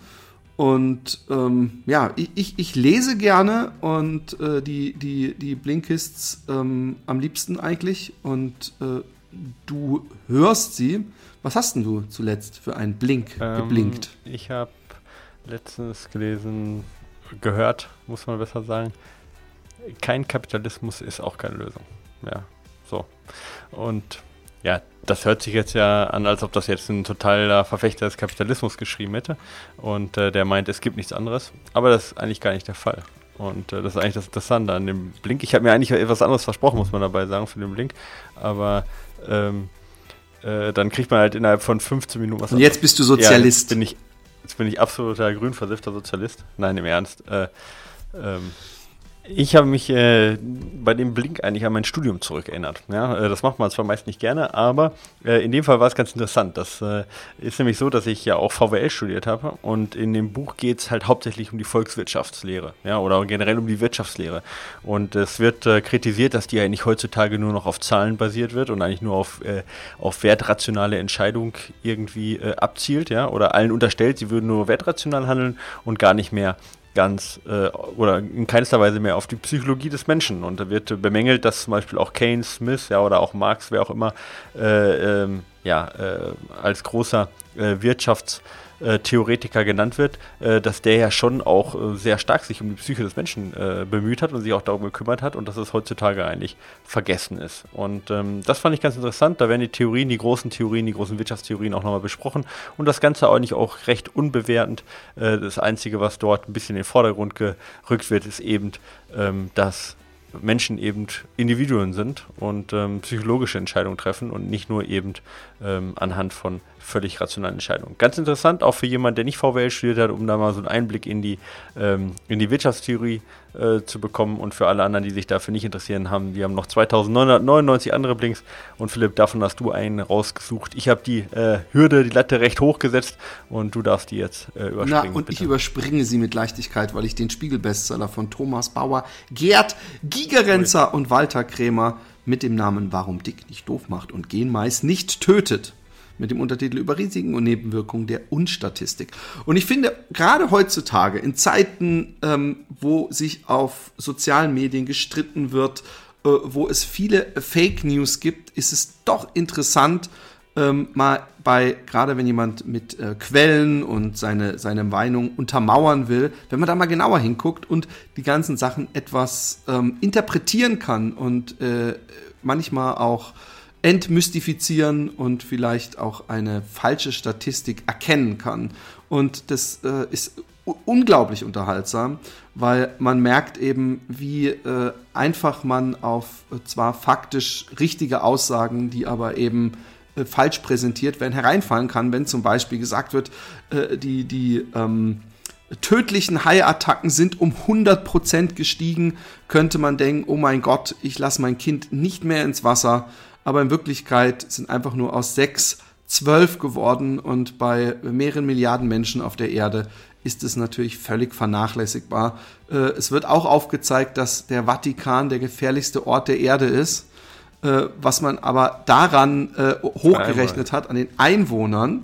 Und ähm, ja, ich, ich, ich, lese gerne und äh, die, die, die Blinkists ähm, am liebsten eigentlich. Und äh, du hörst sie. Was hast denn du zuletzt für einen Blink ähm, geblinkt? Ich habe letztens gelesen, gehört, muss man besser sagen, kein Kapitalismus ist auch keine Lösung. Ja, so. Und ja, das hört sich jetzt ja an, als ob das jetzt ein totaler Verfechter des Kapitalismus geschrieben hätte. Und äh, der meint, es gibt nichts anderes. Aber das ist eigentlich gar nicht der Fall. Und äh, das ist eigentlich das Interessante an dem Blink. Ich habe mir eigentlich etwas anderes versprochen, muss man dabei sagen, für den Blink. Aber ähm, äh, dann kriegt man halt innerhalb von 15 Minuten was. Und jetzt bist du Sozialist. Ja, bin ich Jetzt bin ich absoluter grünversiffter Sozialist. Nein, im Ernst. Äh, ähm, Ich habe mich äh, bei dem Blink eigentlich an mein Studium zurückerinnert. Ja, äh, das macht man zwar meist nicht gerne, aber äh, in dem Fall war es ganz interessant. Das äh, ist nämlich so, dass ich ja auch VWL studiert habe und in dem Buch geht es halt hauptsächlich um die Volkswirtschaftslehre ja, oder generell um die Wirtschaftslehre. Und es wird äh, kritisiert, dass die eigentlich heutzutage nur noch auf Zahlen basiert wird und eigentlich nur auf, auf wertrationale Entscheidung irgendwie abzielt ja, oder allen unterstellt, sie würden nur wertrational handeln und gar nicht mehr ganz äh, oder in keinster Weise mehr auf die Psychologie des Menschen. Und da wird bemängelt, dass zum Beispiel auch Keynes, Smith ja, oder auch Marx, wer auch immer, äh, ähm, ja, äh, als großer äh, Wirtschafts- äh, Theoretiker genannt wird, äh, dass der ja schon auch äh, sehr stark sich um die Psyche des Menschen äh, bemüht hat und sich auch darum gekümmert hat und dass es heutzutage eigentlich vergessen ist. Und ähm, das fand ich ganz interessant. Da werden die Theorien, die großen Theorien, die großen Wirtschaftstheorien auch nochmal besprochen und das Ganze eigentlich auch recht unbewertend. Das Einzige, was dort ein bisschen in den Vordergrund gerückt wird, ist eben, ähm, dass Menschen eben Individuen sind und ähm, psychologische Entscheidungen treffen und nicht nur eben ähm, anhand von völlig rationalen Entscheidungen. Ganz interessant, auch für jemanden, der nicht VWL studiert hat, um da mal so einen Einblick in die, ähm, in die Wirtschaftstheorie äh, zu bekommen. Und für alle anderen, die sich dafür nicht interessieren, haben wir haben noch 2999 andere Blinks. Und Philipp, davon hast du einen rausgesucht. Ich habe die äh, Hürde, die Latte recht hoch gesetzt und du darfst die jetzt äh, überspringen. Na, und bitte. ich überspringe sie mit Leichtigkeit, weil ich den Spiegelbestseller von Thomas Bauer, Gerd Gigerenzer und Walter Krämer mit dem Namen Warum Dick nicht doof macht und Genmais nicht tötet mit dem Untertitel über Risiken und Nebenwirkungen der Unstatistik. Und ich finde, gerade heutzutage, in Zeiten, ähm, wo sich auf sozialen Medien gestritten wird, äh, wo es viele Fake News gibt, ist es doch interessant, ähm, mal bei, gerade wenn jemand mit äh, Quellen und seine, seine Meinung untermauern will, wenn man da mal genauer hinguckt und die ganzen Sachen etwas ähm, interpretieren kann und äh, manchmal auch entmystifizieren und vielleicht auch eine falsche Statistik erkennen kann. Und das äh, ist unglaublich unterhaltsam, weil man merkt eben, wie äh, einfach man auf äh, zwar faktisch richtige Aussagen, die aber eben falsch präsentiert werden, hereinfallen kann, wenn zum Beispiel gesagt wird, äh, die, die ähm, tödlichen Haiattacken sind um 100% gestiegen, könnte man denken, oh mein Gott, ich lasse mein Kind nicht mehr ins Wasser aber in Wirklichkeit sind einfach nur aus sechs zwölf geworden und bei mehreren Milliarden Menschen auf der Erde ist es natürlich völlig vernachlässigbar. Äh, es wird auch aufgezeigt, dass der Vatikan der gefährlichste Ort der Erde ist, äh, was man aber daran äh, hochgerechnet hat, an den Einwohnern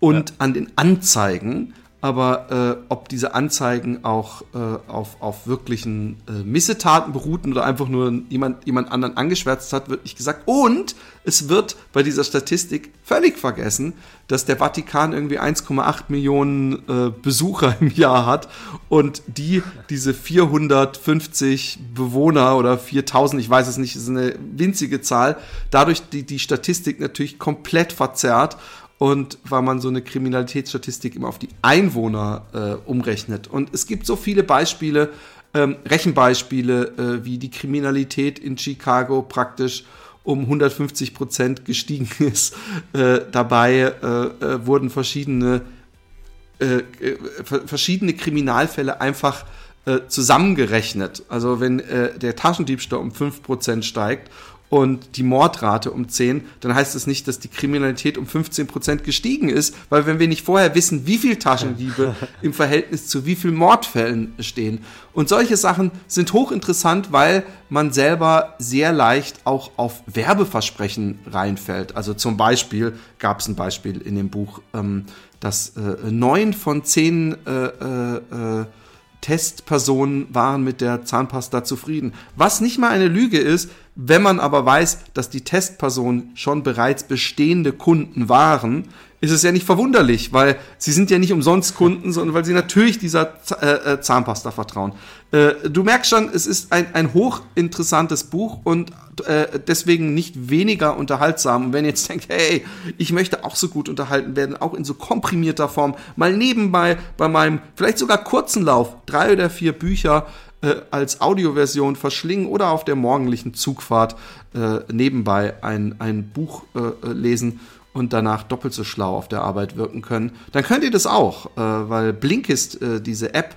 und ja. an den Anzeigen aber äh, ob diese Anzeigen auch äh, auf, auf wirklichen äh, Missetaten beruhten oder einfach nur jemand, jemand anderen angeschwärzt hat, wird nicht gesagt. Und es wird bei dieser Statistik völlig vergessen, dass der Vatikan irgendwie 1,8 Millionen äh, Besucher im Jahr hat und die diese 450 Bewohner oder 4000, ich weiß es nicht, ist eine winzige Zahl, dadurch die, die Statistik natürlich komplett verzerrt und weil man so eine Kriminalitätsstatistik immer auf die Einwohner äh, umrechnet. Und es gibt so viele Beispiele, ähm, Rechenbeispiele, äh, wie die Kriminalität in Chicago praktisch um 150 Prozent gestiegen (laughs) ist. Äh, dabei äh, äh, wurden verschiedene, äh, verschiedene Kriminalfälle einfach zusammengerechnet. Also wenn der Taschendiebstahl um 5% steigt und die Mordrate um 10, dann heißt das nicht, dass die Kriminalität um 15 Prozent gestiegen ist, weil wenn wir nicht vorher wissen, wie viel Taschendiebe (laughs) im Verhältnis zu wie viel Mordfällen stehen. Und solche Sachen sind hochinteressant, weil man selber sehr leicht auch auf Werbeversprechen reinfällt. Also zum Beispiel gab es ein Beispiel in dem Buch, ähm, dass äh, neun von zehn äh, äh, äh Testpersonen waren mit der Zahnpasta zufrieden. Was nicht mal eine Lüge ist, wenn man aber weiß, dass die Testpersonen schon bereits bestehende Kunden waren, ist es ja nicht verwunderlich, weil sie sind ja nicht umsonst Kunden, sondern weil sie natürlich dieser äh, äh, Zahnpasta vertrauen. Äh, du merkst schon, es ist ein, ein hochinteressantes Buch und deswegen nicht weniger unterhaltsam. Und wenn ihr jetzt (laughs) denkt, hey, ich möchte auch so gut unterhalten werden, auch in so komprimierter Form, mal nebenbei bei meinem vielleicht sogar kurzen Lauf, drei oder vier Bücher, äh, als Audioversion verschlingen oder auf der morgendlichen Zugfahrt äh, nebenbei ein, ein Buch äh, lesen und danach doppelt so schlau auf der Arbeit wirken können, dann könnt ihr das auch, äh, weil Blinkist, äh, diese App,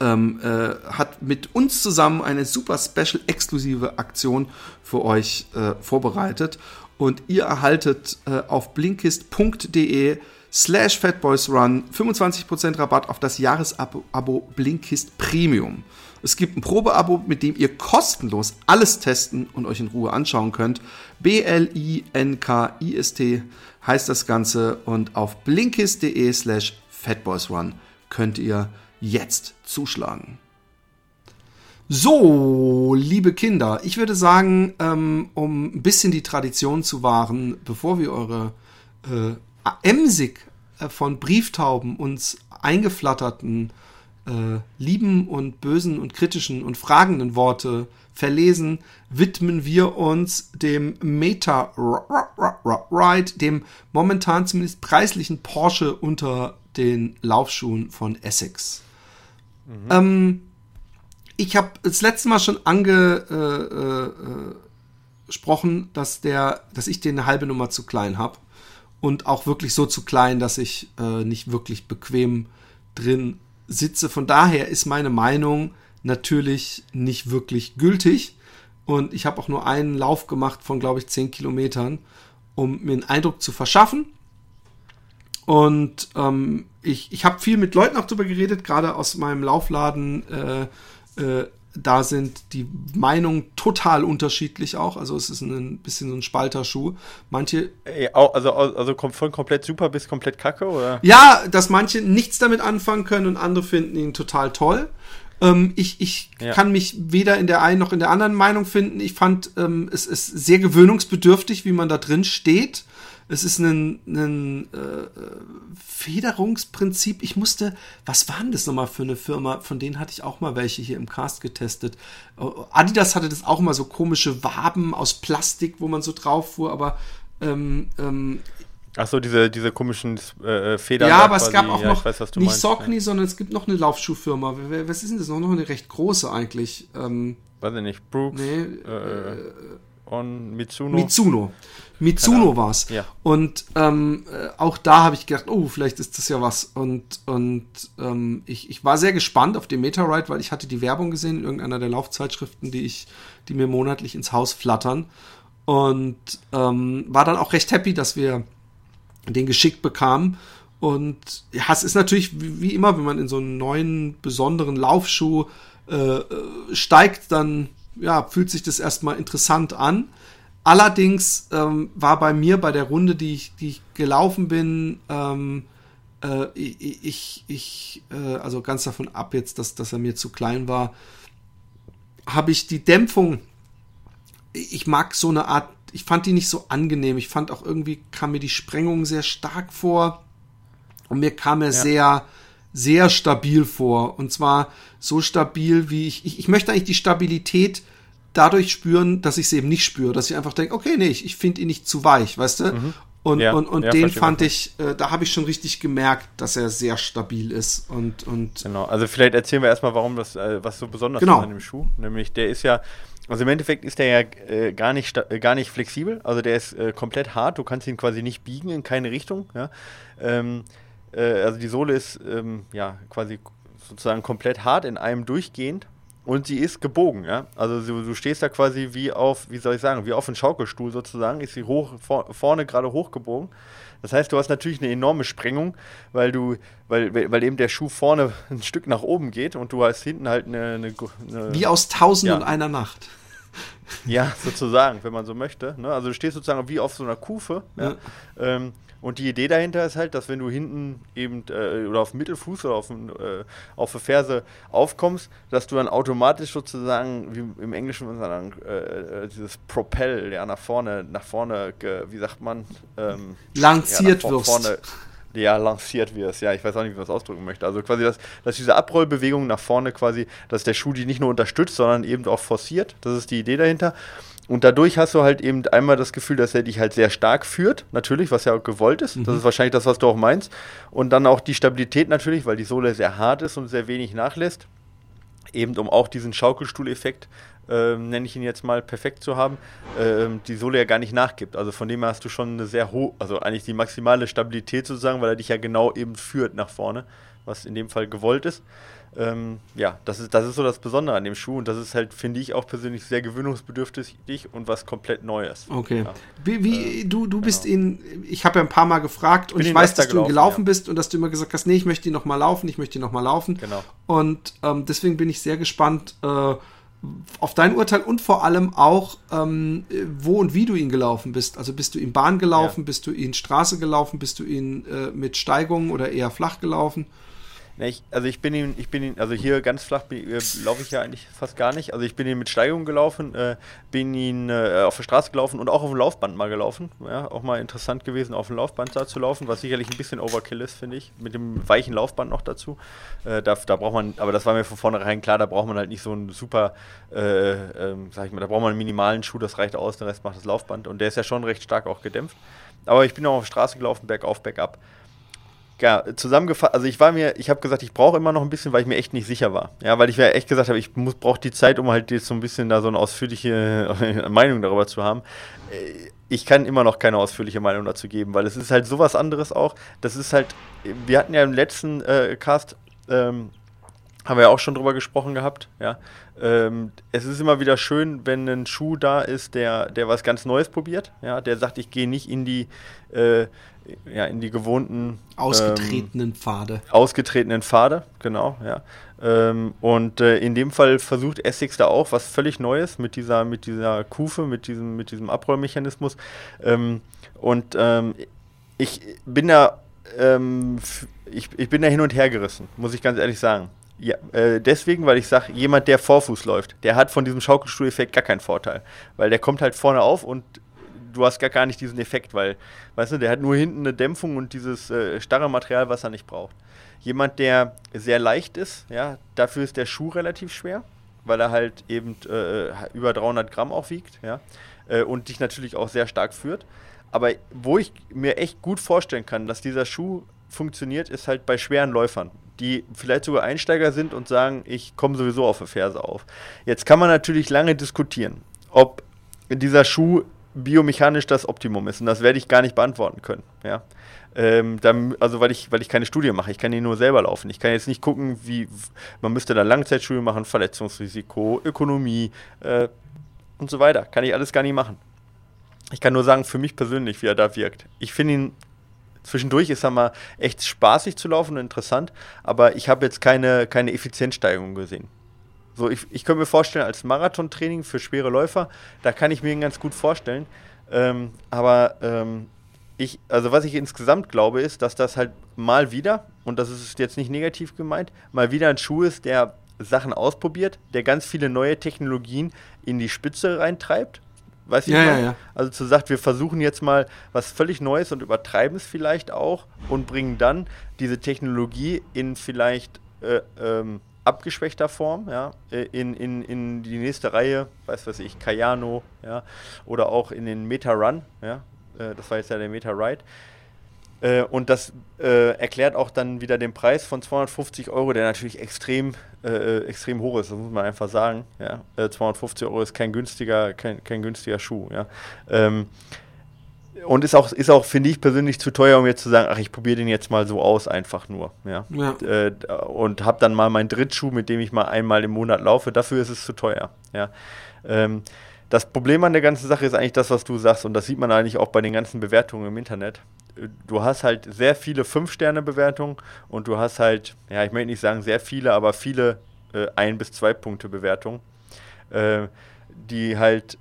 ähm, äh, hat mit uns zusammen eine super special exklusive Aktion für euch äh, vorbereitet. Und ihr erhaltet äh, auf blinkist.de slash fatboysrun 25% Rabatt auf das Jahresabo Blinkist Premium. Es gibt ein Probeabo, mit dem ihr kostenlos alles testen und euch in Ruhe anschauen könnt. B-L-I-N-K-I-S-T heißt das Ganze und auf blinkist.de slash fatboysrun könnt ihr jetzt zuschlagen. So, liebe Kinder, ich würde sagen, ähm, um ein bisschen die Tradition zu wahren, bevor wir eure äh, emsig äh, von Brieftauben uns eingeflatterten äh, lieben und bösen und kritischen und fragenden Worte verlesen, widmen wir uns dem Meta Ride, dem momentan zumindest preislichen Porsche unter den Laufschuhen von Essex. Mhm. Ähm, ich habe das letzte Mal schon angesprochen, äh, äh, dass der, dass ich den eine halbe Nummer zu klein habe und auch wirklich so zu klein, dass ich äh, nicht wirklich bequem drin sitze. Von daher ist meine Meinung natürlich nicht wirklich gültig und ich habe auch nur einen Lauf gemacht von, glaube ich, 10 Kilometern, um mir einen Eindruck zu verschaffen. Und ähm, ich, ich habe viel mit Leuten auch darüber geredet, gerade aus meinem Laufladen. Äh, äh, da sind die Meinungen total unterschiedlich auch. Also es ist ein bisschen so ein Spalterschuh. Manche. Also, also von komplett super bis komplett kacke, oder? Ja, dass manche nichts damit anfangen können und andere finden ihn total toll. Ähm, ich ich ja. kann mich weder in der einen noch in der anderen Meinung finden. Ich fand, ähm, es ist sehr gewöhnungsbedürftig, wie man da drin steht. Es ist ein, ein äh, Federungsprinzip. Ich musste, was war denn das nochmal für eine Firma? Von denen hatte ich auch mal welche hier im Cast getestet. Adidas hatte das auch mal so komische Waben aus Plastik, wo man so drauf fuhr, aber ähm, ähm, Ach so, diese, diese komischen äh, Federn. Ja, aber es gab auch ja, noch weiß, nicht meinst, Saucony, ja. sondern es gibt noch eine Laufschuhfirma. Was ist denn das noch? Noch eine recht große eigentlich. Ähm, weiß ich nicht. Brooks. Nee, äh, äh, on Mitsuno. Mitsuno. Mitsuno war es. Ja. Und ähm, äh, auch da habe ich gedacht, oh, vielleicht ist das ja was. Und, und ähm, ich, ich war sehr gespannt auf den Meta-Ride, weil ich hatte die Werbung gesehen in irgendeiner der Laufzeitschriften, die ich, die mir monatlich ins Haus flattern. Und ähm, war dann auch recht happy, dass wir den geschickt bekamen. Und ja, es ist natürlich wie, wie immer, wenn man in so einen neuen, besonderen Laufschuh äh, äh steigt, dann ja, fühlt sich das erstmal interessant an. Allerdings ähm, war bei mir bei der Runde, die ich, die ich gelaufen bin, ähm, äh, ich, ich äh, also ganz davon ab jetzt, dass, dass er mir zu klein war, habe ich die Dämpfung, ich mag so eine Art, ich fand die nicht so angenehm. Ich fand auch irgendwie, kam mir die Sprengung sehr stark vor und mir kam er ja. sehr, sehr stabil vor. Und zwar so stabil, wie ich, ich, ich möchte eigentlich die Stabilität dadurch spüren, dass ich es eben nicht spüre, dass ich einfach denke, okay, nee, ich, ich finde ihn nicht zu weich, weißt du? Mhm. Und, ja, und, und ja, den fand ich, äh, da habe ich schon richtig gemerkt, dass er sehr stabil ist. Und, und genau, also vielleicht erzählen wir erstmal, warum das, äh, was so besonders genau. ist an dem Schuh. Nämlich, der ist ja, also im Endeffekt ist der ja äh, gar, nicht, äh, gar nicht flexibel, also der ist äh, komplett hart, du kannst ihn quasi nicht biegen in keine Richtung. Ja? Ähm, äh, also die Sohle ist ähm, ja quasi sozusagen komplett hart in einem durchgehend und sie ist gebogen, ja. Also du, du, stehst da quasi wie auf, wie soll ich sagen, wie auf einem Schaukelstuhl sozusagen, ist sie hoch, vor, vorne gerade hochgebogen. Das heißt, du hast natürlich eine enorme Sprengung, weil du, weil, weil eben der Schuh vorne ein Stück nach oben geht und du hast hinten halt eine. eine, eine wie aus Tausend ja. und einer Nacht. Ja, sozusagen, wenn man so möchte. Ne? Also du stehst sozusagen wie auf so einer Kufe. Ja. ja. Ähm, und die Idee dahinter ist halt, dass wenn du hinten eben äh, oder auf Mittelfuß oder auf, äh, auf der Ferse aufkommst, dass du dann automatisch sozusagen, wie im Englischen sagen, äh, äh, dieses Propel, ja, nach vorne, nach vorne, wie sagt man? Ähm, Lanciert ja, wirst. Vorne, ja, lanciert wirst. Ja, ich weiß auch nicht, wie man das ausdrücken möchte. Also quasi, dass, dass diese Abrollbewegung nach vorne quasi, dass der Schuh die nicht nur unterstützt, sondern eben auch forciert. Das ist die Idee dahinter. Und dadurch hast du halt eben einmal das Gefühl, dass er dich halt sehr stark führt, natürlich, was ja auch gewollt ist. Mhm. Das ist wahrscheinlich das, was du auch meinst. Und dann auch die Stabilität natürlich, weil die Sohle sehr hart ist und sehr wenig nachlässt. Eben um auch diesen Schaukelstuhleffekt ähm, nenne ich ihn jetzt mal, perfekt zu haben, ähm, die Sohle ja gar nicht nachgibt. Also von dem her hast du schon eine sehr hohe, also eigentlich die maximale Stabilität sozusagen, weil er dich ja genau eben führt nach vorne, was in dem Fall gewollt ist. Ähm, ja, das ist, das ist so das Besondere an dem Schuh und das ist halt, finde ich, auch persönlich sehr gewöhnungsbedürftig und was komplett Neues. Okay. Ja. Wie, wie äh, du, du bist genau. ihn, ich habe ja ein paar Mal gefragt und ich weiß, dass du ihn gelaufen ja. bist und dass du immer gesagt hast, nee, ich möchte ihn nochmal laufen, ich möchte ihn nochmal laufen. Genau. Und ähm, deswegen bin ich sehr gespannt äh, auf dein Urteil und vor allem auch, ähm, wo und wie du ihn gelaufen bist. Also bist du ihn Bahn gelaufen, ja. bist du ihn Straße gelaufen, bist du ihn äh, mit Steigungen oder eher flach gelaufen? Ne, ich, also ich bin ihn, ich bin ihn, also hier ganz flach äh, laufe ich ja eigentlich fast gar nicht. Also ich bin ihn mit Steigung gelaufen, äh, bin ihn äh, auf der Straße gelaufen und auch auf dem Laufband mal gelaufen. Ja, auch mal interessant gewesen, auf dem Laufband da zu laufen, was sicherlich ein bisschen Overkill ist, finde ich, mit dem weichen Laufband noch dazu. Äh, da, da braucht man, aber das war mir von vornherein klar, da braucht man halt nicht so einen super, äh, ähm, sag ich mal, da braucht man einen minimalen Schuh, das reicht aus, der Rest macht das Laufband und der ist ja schon recht stark auch gedämpft. Aber ich bin auch auf der Straße gelaufen, bergauf, bergab ja, zusammengefasst, also ich war mir, ich habe gesagt, ich brauche immer noch ein bisschen, weil ich mir echt nicht sicher war. Ja, weil ich mir echt gesagt habe, ich brauche die Zeit, um halt jetzt so ein bisschen da so eine ausführliche (laughs) Meinung darüber zu haben. Äh, ich kann immer noch keine ausführliche Meinung dazu geben, weil es ist halt sowas anderes auch. Das ist halt, wir hatten ja im letzten äh, Cast, ähm, haben wir ja auch schon drüber gesprochen gehabt, ja. Ähm, es ist immer wieder schön, wenn ein Schuh da ist, der, der was ganz Neues probiert, ja, der sagt, ich gehe nicht in die, äh, ja, in die gewohnten ausgetretenen ähm, Pfade. Ausgetretenen Pfade, genau, ja. Ähm, und äh, in dem Fall versucht Essex da auch was völlig Neues mit dieser, mit dieser Kufe, mit diesem, mit diesem Abrollmechanismus. Ähm, und ähm, ich bin da, ähm, ich, ich bin da hin und her gerissen, muss ich ganz ehrlich sagen. Ja, äh, deswegen, weil ich sage, jemand, der Vorfuß läuft, der hat von diesem Schaukelstuhleffekt gar keinen Vorteil. Weil der kommt halt vorne auf und du hast gar, gar nicht diesen Effekt, weil, weißt du, der hat nur hinten eine Dämpfung und dieses äh, starre Material, was er nicht braucht. Jemand, der sehr leicht ist, ja, dafür ist der Schuh relativ schwer, weil er halt eben äh, über 300 Gramm auch wiegt, ja, äh, und dich natürlich auch sehr stark führt. Aber wo ich mir echt gut vorstellen kann, dass dieser Schuh funktioniert, ist halt bei schweren Läufern, die vielleicht sogar Einsteiger sind und sagen, ich komme sowieso auf der Ferse auf. Jetzt kann man natürlich lange diskutieren, ob dieser Schuh biomechanisch das Optimum ist. Und das werde ich gar nicht beantworten können. Ja? Ähm, dann, also weil ich, weil ich keine Studie mache. Ich kann die nur selber laufen. Ich kann jetzt nicht gucken, wie man müsste da Langzeitstudie machen, Verletzungsrisiko, Ökonomie äh, und so weiter. Kann ich alles gar nicht machen. Ich kann nur sagen, für mich persönlich, wie er da wirkt. Ich finde ihn zwischendurch ist er mal echt spaßig zu laufen und interessant, aber ich habe jetzt keine, keine Effizienzsteigerung gesehen. So, ich, ich könnte mir vorstellen, als Marathontraining für schwere Läufer, da kann ich mir ihn ganz gut vorstellen. Ähm, aber ähm, ich, also was ich insgesamt glaube, ist, dass das halt mal wieder, und das ist jetzt nicht negativ gemeint, mal wieder ein Schuh ist, der Sachen ausprobiert, der ganz viele neue Technologien in die Spitze reintreibt. Weißt du, ja, ja, ja. Also zu sagt, wir versuchen jetzt mal was völlig Neues und übertreiben es vielleicht auch und bringen dann diese Technologie in vielleicht äh, ähm, abgeschwächter Form, ja, äh, in, in, in die nächste Reihe, weiß was ich, Kayano, ja, oder auch in den Meta Run, ja, äh, das war jetzt ja der Meta Ride. Äh, und das äh, erklärt auch dann wieder den Preis von 250 Euro, der natürlich extrem, äh, extrem hoch ist, das muss man einfach sagen. Ja. 250 Euro ist kein günstiger, kein, kein günstiger Schuh. Ja. Ähm, und ist auch, ist auch finde ich persönlich zu teuer, um jetzt zu sagen, ach, ich probiere den jetzt mal so aus, einfach nur. Ja. ja. Äh, und habe dann mal meinen Drittschuh, mit dem ich mal einmal im Monat laufe. Dafür ist es zu teuer. Ja. Ähm, das Problem an der ganzen Sache ist eigentlich das, was du sagst, und das sieht man eigentlich auch bei den ganzen Bewertungen im Internet. Du hast halt sehr viele 5-Sterne-Bewertungen und du hast halt, ja, ich möchte nicht sagen sehr viele, aber viele äh, 1- bis 2-Punkte-Bewertungen, äh, die halt äh,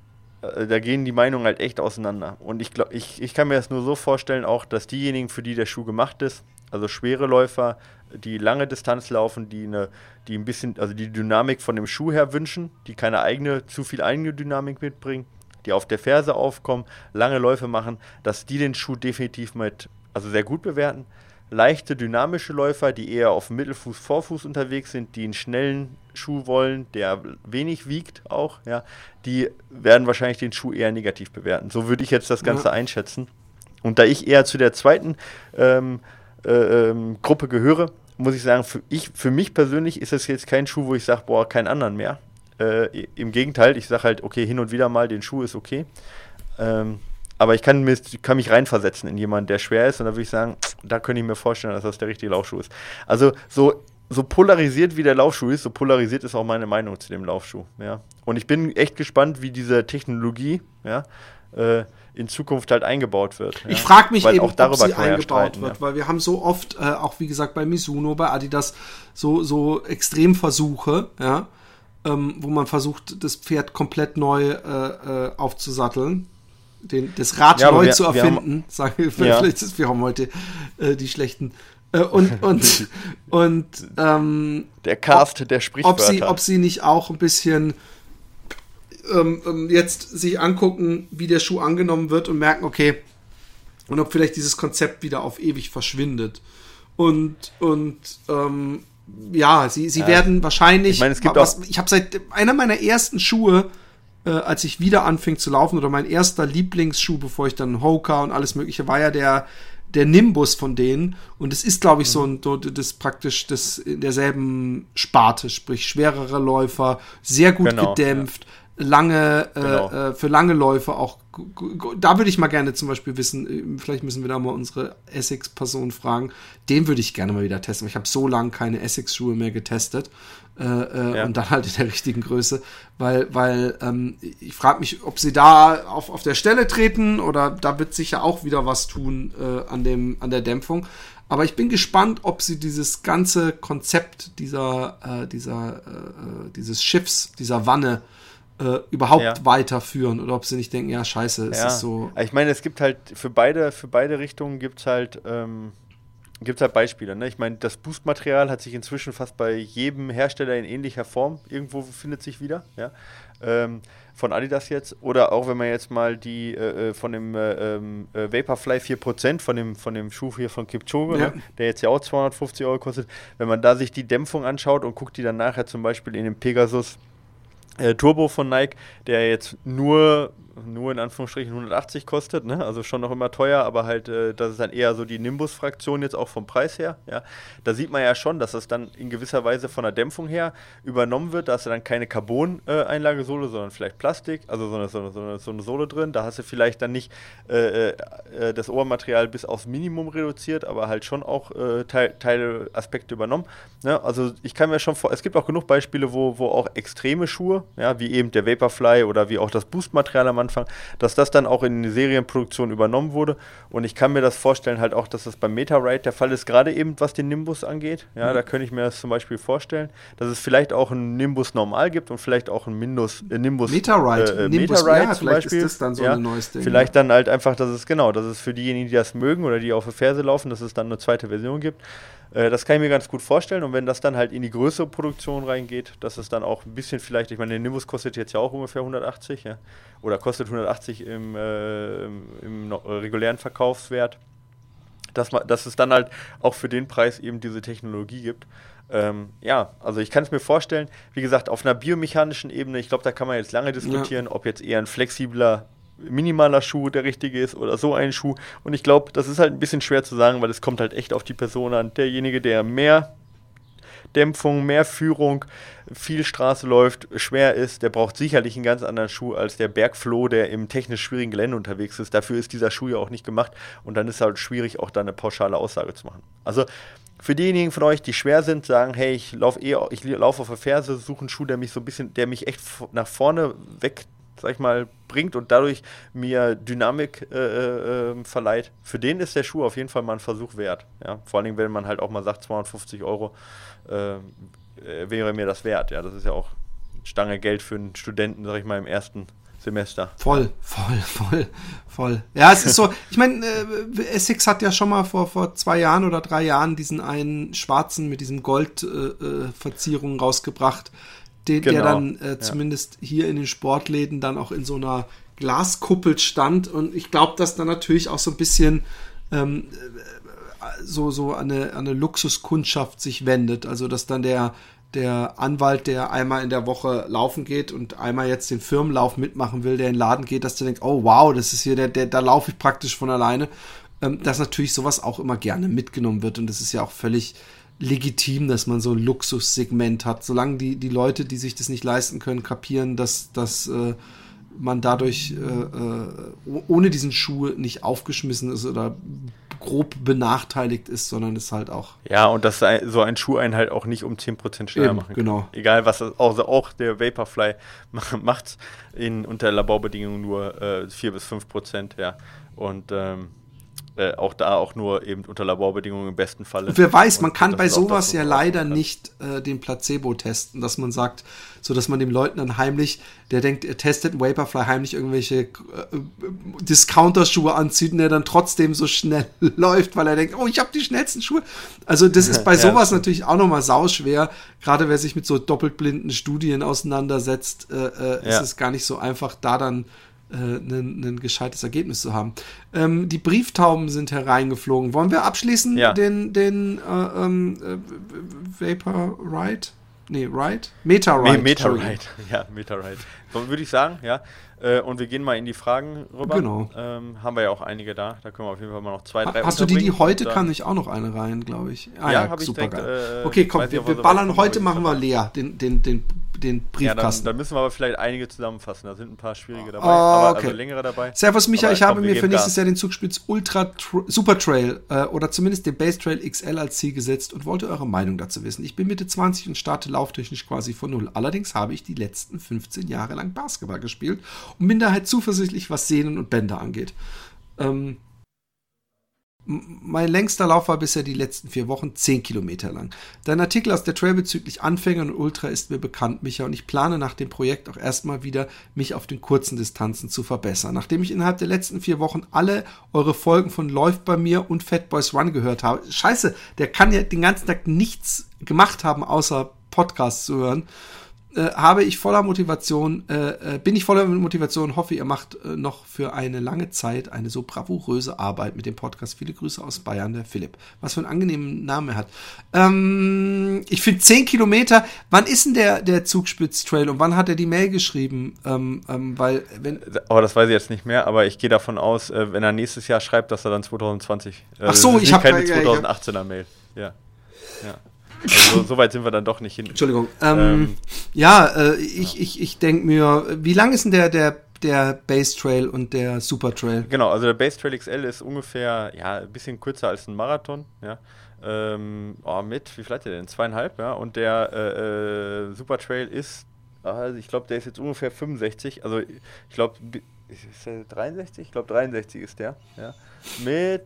da gehen die Meinungen halt echt auseinander. Und ich glaube, ich, ich kann mir das nur so vorstellen, auch, dass diejenigen, für die der Schuh gemacht ist, also schwere Läufer, die lange Distanz laufen, die eine, die ein bisschen, also die Dynamik von dem Schuh her wünschen, die keine eigene, zu viel eigene Dynamik mitbringen, die auf der Ferse aufkommen, lange Läufe machen, dass die den Schuh definitiv mit, also sehr gut bewerten leichte, dynamische Läufer, die eher auf Mittelfuß, Vorfuß unterwegs sind, die einen schnellen Schuh wollen, der wenig wiegt auch, ja, die werden wahrscheinlich den Schuh eher negativ bewerten. So würde ich jetzt das Ganze ja. einschätzen. Und da ich eher zu der zweiten ähm, äh, ähm, Gruppe gehöre, muss ich sagen, für, ich, für mich persönlich ist das jetzt kein Schuh, wo ich sage, boah, keinen anderen mehr. Äh, Im Gegenteil, ich sage halt, okay, hin und wieder mal, den Schuh ist okay. Ähm, aber ich kann, mir, kann mich reinversetzen in jemanden, der schwer ist und da würde ich sagen, da könnte ich mir vorstellen, dass das der richtige Laufschuh ist. Also so, so polarisiert wie der Laufschuh ist, so polarisiert ist auch meine Meinung zu dem Laufschuh. Ja. Und ich bin echt gespannt, wie diese Technologie ja, äh, in Zukunft halt eingebaut wird. Ja. Ich frage mich weil eben, auch darüber ob sie eingebaut wird, ja. weil wir haben so oft, äh, auch wie gesagt bei Mizuno, bei Adidas, so, so Extremversuche, ja, ähm, wo man versucht, das Pferd komplett neu äh, äh, aufzusatteln. Den, das Rad ja, neu wir, zu erfinden, sagen wir, (laughs) vielleicht ist, wir haben heute äh, die schlechten äh, und und (laughs) und ähm, der Cast, ob, der spricht ob sie ob sie nicht auch ein bisschen ähm, ähm, jetzt sich angucken, wie der Schuh angenommen wird und merken, okay, und ob vielleicht dieses Konzept wieder auf ewig verschwindet. Und, und ähm, ja, sie, sie ja. werden wahrscheinlich. Ich meine, es gibt was, auch. Ich habe seit einer meiner ersten Schuhe, äh, als ich wieder anfing zu laufen, oder mein erster Lieblingsschuh, bevor ich dann Hoka und alles Mögliche, war ja der, der Nimbus von denen. Und es ist, glaube ich, mhm. so ein, so, das praktisch das in derselben Sparte, sprich schwerere Läufer, sehr gut genau, gedämpft. Ja lange, äh, genau. äh, für lange Läufe auch. Da würde ich mal gerne zum Beispiel wissen, äh, vielleicht müssen wir da mal unsere Essex-Person fragen. Den würde ich gerne mal wieder testen. Ich habe so lange keine Essex-Schuhe mehr getestet. Äh, äh, ja. Und dann halt in der richtigen Größe. Weil, weil ähm, ich frage mich, ob sie da auf, auf der Stelle treten oder da wird sich ja auch wieder was tun äh, an, dem, an der Dämpfung. Aber ich bin gespannt, ob sie dieses ganze Konzept dieser, äh, dieser, äh, dieses Schiffs, dieser Wanne, äh, überhaupt ja. weiterführen oder ob sie nicht denken, ja, scheiße, es ja. ist so. Ich meine, es gibt halt für beide, für beide Richtungen gibt es halt, ähm, gibt's halt Beispiele. Ne? Ich meine, das Boost-Material hat sich inzwischen fast bei jedem Hersteller in ähnlicher Form irgendwo findet sich wieder. Ja? Ähm, von Adidas jetzt. Oder auch wenn man jetzt mal die äh, äh von dem äh, ähm, äh, Vaporfly 4% von dem, von dem Schuh hier von Kipchoge, ja. ne? der jetzt ja auch 250 Euro kostet, wenn man da sich die Dämpfung anschaut und guckt die dann nachher zum Beispiel in dem Pegasus äh, Turbo von Nike, der jetzt nur nur in Anführungsstrichen 180 kostet, ne? also schon noch immer teuer, aber halt, äh, das ist dann eher so die Nimbus-Fraktion jetzt auch vom Preis her. Ja? Da sieht man ja schon, dass das dann in gewisser Weise von der Dämpfung her übernommen wird. Da hast du dann keine Carbon-Einlagesohle, sondern vielleicht Plastik, also so eine, so, eine, so eine Sohle drin. Da hast du vielleicht dann nicht äh, äh, das Ohrmaterial bis aufs Minimum reduziert, aber halt schon auch äh, Teil, Teile, Aspekte übernommen. Ne? Also ich kann mir schon vor, es gibt auch genug Beispiele, wo, wo auch extreme Schuhe, ja, wie eben der Vaporfly oder wie auch das Boost-Material am Anfang, dass das dann auch in die Serienproduktion übernommen wurde. Und ich kann mir das vorstellen, halt auch, dass das beim MetaRide der Fall ist, gerade eben was den Nimbus angeht. Ja, mhm. da könnte ich mir das zum Beispiel vorstellen, dass es vielleicht auch einen Nimbus normal gibt und vielleicht auch einen Mindus, äh, Nimbus MetaRide. Äh, Nimbus, Metaride ja, zum Beispiel. ist das dann so ja, ein neues Ding. Vielleicht ja. dann halt einfach, dass es genau, dass es für diejenigen, die das mögen oder die auf der Ferse laufen, dass es dann eine zweite Version gibt. Äh, das kann ich mir ganz gut vorstellen. Und wenn das dann halt in die größere Produktion reingeht, dass es dann auch ein bisschen vielleicht, ich meine, der Nimbus kostet jetzt ja auch ungefähr 180, ja, oder kostet 180 im, äh, im, im regulären Verkaufswert, dass, man, dass es dann halt auch für den Preis eben diese Technologie gibt. Ähm, ja, also ich kann es mir vorstellen, wie gesagt, auf einer biomechanischen Ebene, ich glaube, da kann man jetzt lange diskutieren, ja. ob jetzt eher ein flexibler minimaler Schuh der richtige ist oder so ein Schuh. Und ich glaube, das ist halt ein bisschen schwer zu sagen, weil es kommt halt echt auf die Person an. Derjenige, der mehr Dämpfung, mehr Führung, viel Straße läuft, schwer ist, der braucht sicherlich einen ganz anderen Schuh als der Bergfloh, der im technisch schwierigen Gelände unterwegs ist. Dafür ist dieser Schuh ja auch nicht gemacht und dann ist halt schwierig, auch da eine pauschale Aussage zu machen. Also für diejenigen von euch, die schwer sind, sagen, hey, ich laufe eh, ich laufe auf der Ferse, suche einen Schuh, der mich so ein bisschen, der mich echt nach vorne weg sag ich mal, bringt und dadurch mir Dynamik äh, äh, ähm, verleiht, für den ist der Schuh auf jeden Fall mal ein Versuch wert. Ja? Vor allen Dingen, wenn man halt auch mal sagt, 250 Euro äh, wäre mir das wert. Ja, das ist ja auch Stange Geld für einen Studenten, sag ich mal, im ersten Semester. Voll, voll, voll, voll. Ja, es ist so, ich meine, äh, Essex hat ja schon mal vor, vor zwei Jahren oder drei Jahren diesen einen schwarzen mit diesem Goldverzierung äh, äh rausgebracht den, genau. der dann äh, zumindest ja. hier in den Sportläden dann auch in so einer Glaskuppel stand. Und ich glaube, dass da natürlich auch so ein bisschen ähm, äh, so, so eine, eine Luxuskundschaft sich wendet. Also, dass dann der, der Anwalt, der einmal in der Woche laufen geht und einmal jetzt den Firmenlauf mitmachen will, der in den Laden geht, dass der denkt, oh wow, das ist hier der, der da laufe ich praktisch von alleine. Ähm, dass natürlich sowas auch immer gerne mitgenommen wird und das ist ja auch völlig legitim, dass man so ein Luxussegment hat. Solange die, die Leute, die sich das nicht leisten können, kapieren, dass, dass äh, man dadurch äh, äh, ohne diesen Schuh nicht aufgeschmissen ist oder grob benachteiligt ist, sondern es halt auch. Ja, und dass so ein Schuh einen halt auch nicht um 10% schneller Eben, machen kann. Genau. Egal was, also auch der Vaporfly (laughs) macht in, unter Laborbedingungen nur äh, 4 bis 5%, ja. Und ähm, äh, auch da auch nur eben unter Laborbedingungen im besten Falle. Und wer weiß, man kann bei sowas ja leider nicht äh, den Placebo testen, dass man sagt, so dass man dem Leuten dann heimlich, der denkt, er testet Vaporfly heimlich irgendwelche äh, Discounter-Schuhe anzieht und der dann trotzdem so schnell (laughs) läuft, weil er denkt, oh, ich habe die schnellsten Schuhe. Also das ist (laughs) bei ja, sowas natürlich auch nochmal sauschwer, gerade wer sich mit so doppeltblinden Studien auseinandersetzt, äh, äh, ja. ist es gar nicht so einfach, da dann ein, äh, ein gescheites Ergebnis zu haben. Ähm, die Brieftauben sind hereingeflogen. Wollen wir abschließen ja. den, den äh, ähm, äh, Vapor Ride? Nee, Ride? Meta Ride. Meta Ride, (laughs) ja, Meta Ride. So würde ich sagen, ja. Äh, und wir gehen mal in die Fragen rüber. Genau. Ähm, haben wir ja auch einige da. Da können wir auf jeden Fall mal noch zwei, drei Hast du die, die heute kann ich auch noch eine rein, glaube ich. Ah, ja, ja habe ich super direkt, geil. Äh, okay, komm, wir, wir ballern. Heute machen wir leer, den, den, den, den Briefkasten. Ja, dann, dann, müssen wir aber vielleicht einige zusammenfassen. Da sind ein paar schwierige dabei, oh, aber okay. also längere dabei. Servus Micha, ich habe mir für nächstes Jahr den Zugspitz Ultra Tra Super Trail äh, oder zumindest den Base Trail XL als Ziel gesetzt und wollte eure Meinung dazu wissen. Ich bin Mitte 20 und starte lauftechnisch quasi von null. Allerdings habe ich die letzten 15 Jahre lang Basketball gespielt und bin daher zuversichtlich, was Sehnen und Bänder angeht. Ähm, mein längster Lauf war bisher die letzten vier Wochen, zehn Kilometer lang. Dein Artikel aus der Trail bezüglich Anfänger und Ultra ist mir bekannt, Micha, und ich plane nach dem Projekt auch erstmal wieder, mich auf den kurzen Distanzen zu verbessern. Nachdem ich innerhalb der letzten vier Wochen alle eure Folgen von Läuft bei mir und Fat Boys Run gehört habe, scheiße, der kann ja den ganzen Tag nichts gemacht haben, außer Podcasts zu hören äh, habe ich voller Motivation, äh, äh, bin ich voller Motivation, hoffe, ihr macht äh, noch für eine lange Zeit eine so bravouröse Arbeit mit dem Podcast. Viele Grüße aus Bayern, der Philipp. Was für einen angenehmen Namen er hat. Ähm, ich finde 10 Kilometer, wann ist denn der, der Zugspitz-Trail und wann hat er die Mail geschrieben? Ähm, ähm, weil, wenn. Oh, das weiß ich jetzt nicht mehr, aber ich gehe davon aus, äh, wenn er nächstes Jahr schreibt, dass er dann 2020. Ach so, ich habe keine 2018er Mail. Ja. Ja. Also, so weit sind wir dann doch nicht hin. Entschuldigung. Ähm, ähm, ja, äh, ich, ich, ich denke mir, wie lang ist denn der, der, der Base Trail und der Super Trail? Genau, also der Base Trail XL ist ungefähr, ja, ein bisschen kürzer als ein Marathon, ja. Ähm, oh, mit, wie viel hat der denn? Zweieinhalb, ja. Und der äh, äh, Super Trail ist, also ich glaube, der ist jetzt ungefähr 65. Also ich glaube, ist der 63? Ich glaube 63 ist der, ja. Mit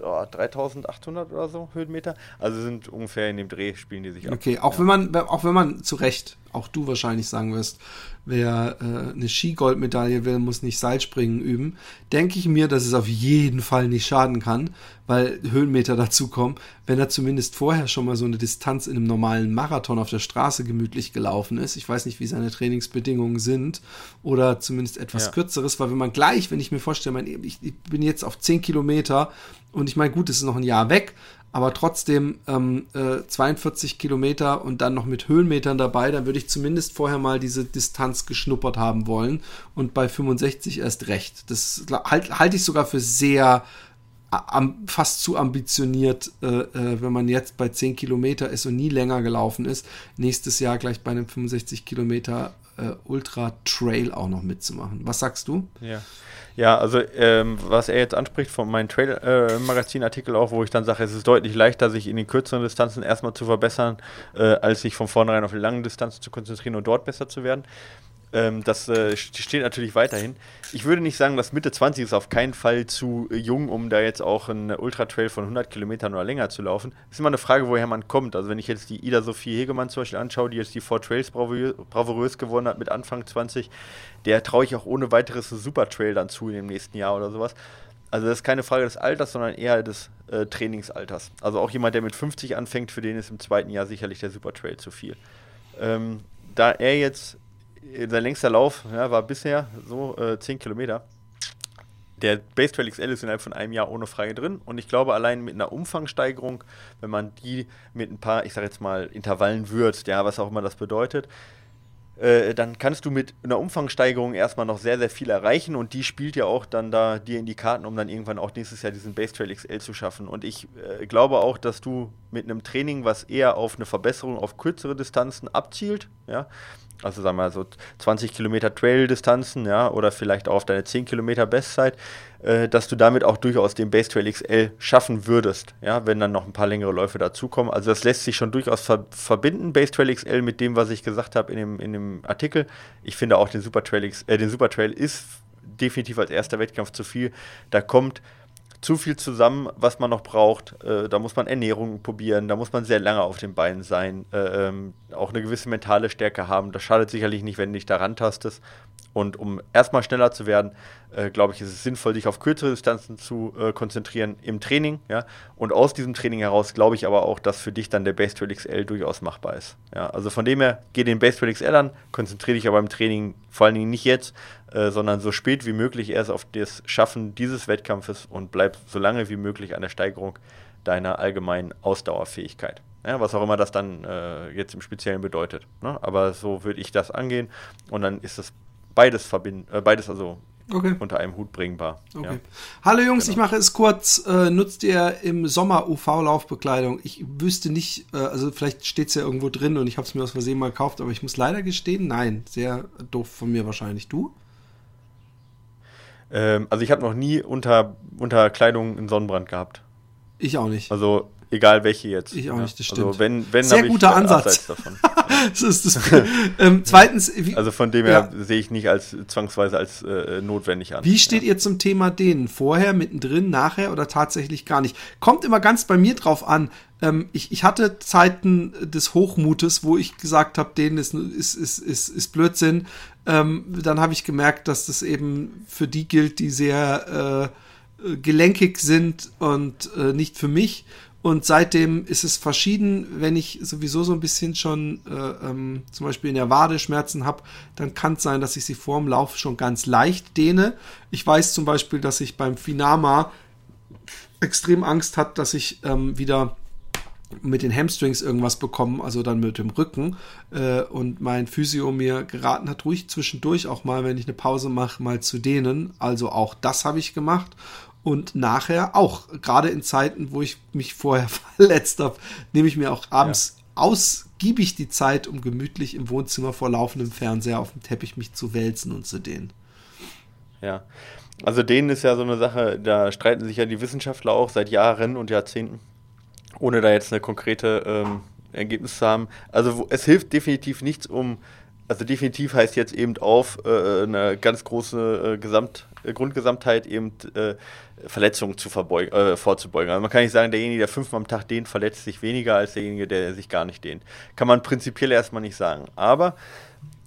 oh, 3800 oder so Höhenmeter. Also sind ungefähr in dem Dreh spielen die sich ab. Okay, auch ja. wenn man, auch wenn man zu Recht, auch du wahrscheinlich sagen wirst, wer äh, eine Skigoldmedaille will, muss nicht Seilspringen üben, denke ich mir, dass es auf jeden Fall nicht schaden kann, weil Höhenmeter (laughs) dazukommen, wenn er zumindest vorher schon mal so eine Distanz in einem normalen Marathon auf der Straße gemütlich gelaufen ist. Ich weiß nicht, wie seine Trainingsbedingungen sind oder zumindest etwas ja. kürzeres, weil wenn man gleich, wenn ich mir vorstelle, mein, ich, ich bin jetzt auf 10 Kilometer und ich meine, gut, es ist noch ein Jahr weg, aber trotzdem ähm, äh, 42 Kilometer und dann noch mit Höhenmetern dabei, dann würde ich zumindest vorher mal diese Distanz geschnuppert haben wollen und bei 65 erst recht. Das halte halt ich sogar für sehr am, fast zu ambitioniert, äh, äh, wenn man jetzt bei 10 Kilometer ist und nie länger gelaufen ist, nächstes Jahr gleich bei einem 65 Kilometer äh, Ultra Trail auch noch mitzumachen. Was sagst du? Ja. Ja, also ähm, was er jetzt anspricht von meinem Trail-Magazin-Artikel äh, auch, wo ich dann sage, es ist deutlich leichter, sich in den kürzeren Distanzen erstmal zu verbessern, äh, als sich von vornherein auf die langen Distanzen zu konzentrieren und dort besser zu werden. Ähm, das äh, steht natürlich weiterhin. Ich würde nicht sagen, dass Mitte 20 ist auf keinen Fall zu jung, um da jetzt auch einen Ultra-Trail von 100 Kilometern oder länger zu laufen. Ist immer eine Frage, woher man kommt. Also wenn ich jetzt die Ida Sophie Hegemann zum Beispiel anschaue, die jetzt die Four Trails bravourös gewonnen hat mit Anfang 20, der traue ich auch ohne weiteres einen Super-Trail dann zu in dem nächsten Jahr oder sowas. Also das ist keine Frage des Alters, sondern eher des äh, Trainingsalters. Also auch jemand, der mit 50 anfängt, für den ist im zweiten Jahr sicherlich der Super Trail zu viel. Ähm, da er jetzt sein längster Lauf ja, war bisher so äh, 10 Kilometer. Der Base Trail XL ist innerhalb von einem Jahr ohne Frage drin und ich glaube, allein mit einer Umfangsteigerung, wenn man die mit ein paar, ich sag jetzt mal, Intervallen würzt, ja, was auch immer das bedeutet, äh, dann kannst du mit einer Umfangsteigerung erstmal noch sehr, sehr viel erreichen und die spielt ja auch dann da dir in die Karten, um dann irgendwann auch nächstes Jahr diesen Base Trail XL zu schaffen. Und ich äh, glaube auch, dass du mit einem Training, was eher auf eine Verbesserung auf kürzere Distanzen abzielt, ja, also sagen wir mal so 20 Kilometer Trail-Distanzen, ja, oder vielleicht auch auf deine 10 Kilometer Bestzeit, äh, dass du damit auch durchaus den Base Trail XL schaffen würdest, ja, wenn dann noch ein paar längere Läufe dazukommen. Also das lässt sich schon durchaus ver verbinden, Base Trail XL, mit dem, was ich gesagt habe in dem, in dem Artikel. Ich finde auch den Super Trail, X, äh, den Super Trail ist definitiv als erster Wettkampf zu viel. Da kommt zu viel zusammen, was man noch braucht. Äh, da muss man Ernährung probieren, da muss man sehr lange auf den Beinen sein, äh, ähm, auch eine gewisse mentale Stärke haben. Das schadet sicherlich nicht, wenn du dich daran tastest. Und um erstmal schneller zu werden, äh, glaube ich, ist es sinnvoll, sich auf kürzere Distanzen zu äh, konzentrieren im Training. Ja? Und aus diesem Training heraus glaube ich aber auch, dass für dich dann der Base Trail XL durchaus machbar ist. Ja? Also von dem her, geh den Base Trail XL an, konzentriere dich aber im Training vor allen Dingen nicht jetzt, äh, sondern so spät wie möglich erst auf das Schaffen dieses Wettkampfes und bleib so lange wie möglich an der Steigerung deiner allgemeinen Ausdauerfähigkeit. Ja, was auch immer das dann äh, jetzt im Speziellen bedeutet. Ne? Aber so würde ich das angehen und dann ist das beides verbinden, äh, beides also okay. unter einem Hut bringbar. Okay. Ja. Hallo Jungs, genau. ich mache es kurz. Äh, nutzt ihr im Sommer UV-Laufbekleidung? Ich wüsste nicht, äh, also vielleicht steht es ja irgendwo drin und ich habe es mir aus Versehen mal gekauft, aber ich muss leider gestehen, nein. Sehr doof von mir wahrscheinlich. Du? Ähm, also ich habe noch nie unter, unter Kleidung einen Sonnenbrand gehabt. Ich auch nicht. Also Egal welche jetzt. Ich auch nicht, das also stimmt. Also wenn, wenn Sehr guter Ansatz. Davon. (laughs) das ist das. ähm, zweitens. also von dem her ja. sehe ich nicht als zwangsweise als äh, notwendig an. Wie steht ja. ihr zum Thema denen? Vorher, mittendrin, nachher oder tatsächlich gar nicht? Kommt immer ganz bei mir drauf an. Ähm, ich, ich hatte Zeiten des Hochmutes, wo ich gesagt habe, denen ist, ist, ist, ist, ist Blödsinn. Ähm, dann habe ich gemerkt, dass das eben für die gilt, die sehr äh, gelenkig sind und äh, nicht für mich. Und seitdem ist es verschieden, wenn ich sowieso so ein bisschen schon äh, ähm, zum Beispiel in der Wade Schmerzen habe, dann kann es sein, dass ich sie vor dem Lauf schon ganz leicht dehne. Ich weiß zum Beispiel, dass ich beim Finama extrem Angst hat, dass ich ähm, wieder mit den Hamstrings irgendwas bekomme, also dann mit dem Rücken. Äh, und mein Physio mir geraten hat, ruhig zwischendurch auch mal, wenn ich eine Pause mache, mal zu dehnen. Also auch das habe ich gemacht und nachher auch, gerade in Zeiten, wo ich mich vorher (laughs) verletzt habe, nehme ich mir auch abends ja. ausgiebig die Zeit, um gemütlich im Wohnzimmer vor laufendem Fernseher auf dem Teppich mich zu wälzen und zu dehnen. Ja, also denen ist ja so eine Sache, da streiten sich ja die Wissenschaftler auch seit Jahren und Jahrzehnten, ohne da jetzt eine konkrete ähm, Ergebnis zu haben. Also es hilft definitiv nichts, um also definitiv heißt jetzt eben auf äh, eine ganz große äh, Gesamt, Grundgesamtheit eben äh, Verletzungen zu äh, vorzubeugen. Also man kann nicht sagen, derjenige, der fünfmal am Tag dehnt, verletzt sich weniger als derjenige, der sich gar nicht dehnt. Kann man prinzipiell erstmal nicht sagen. Aber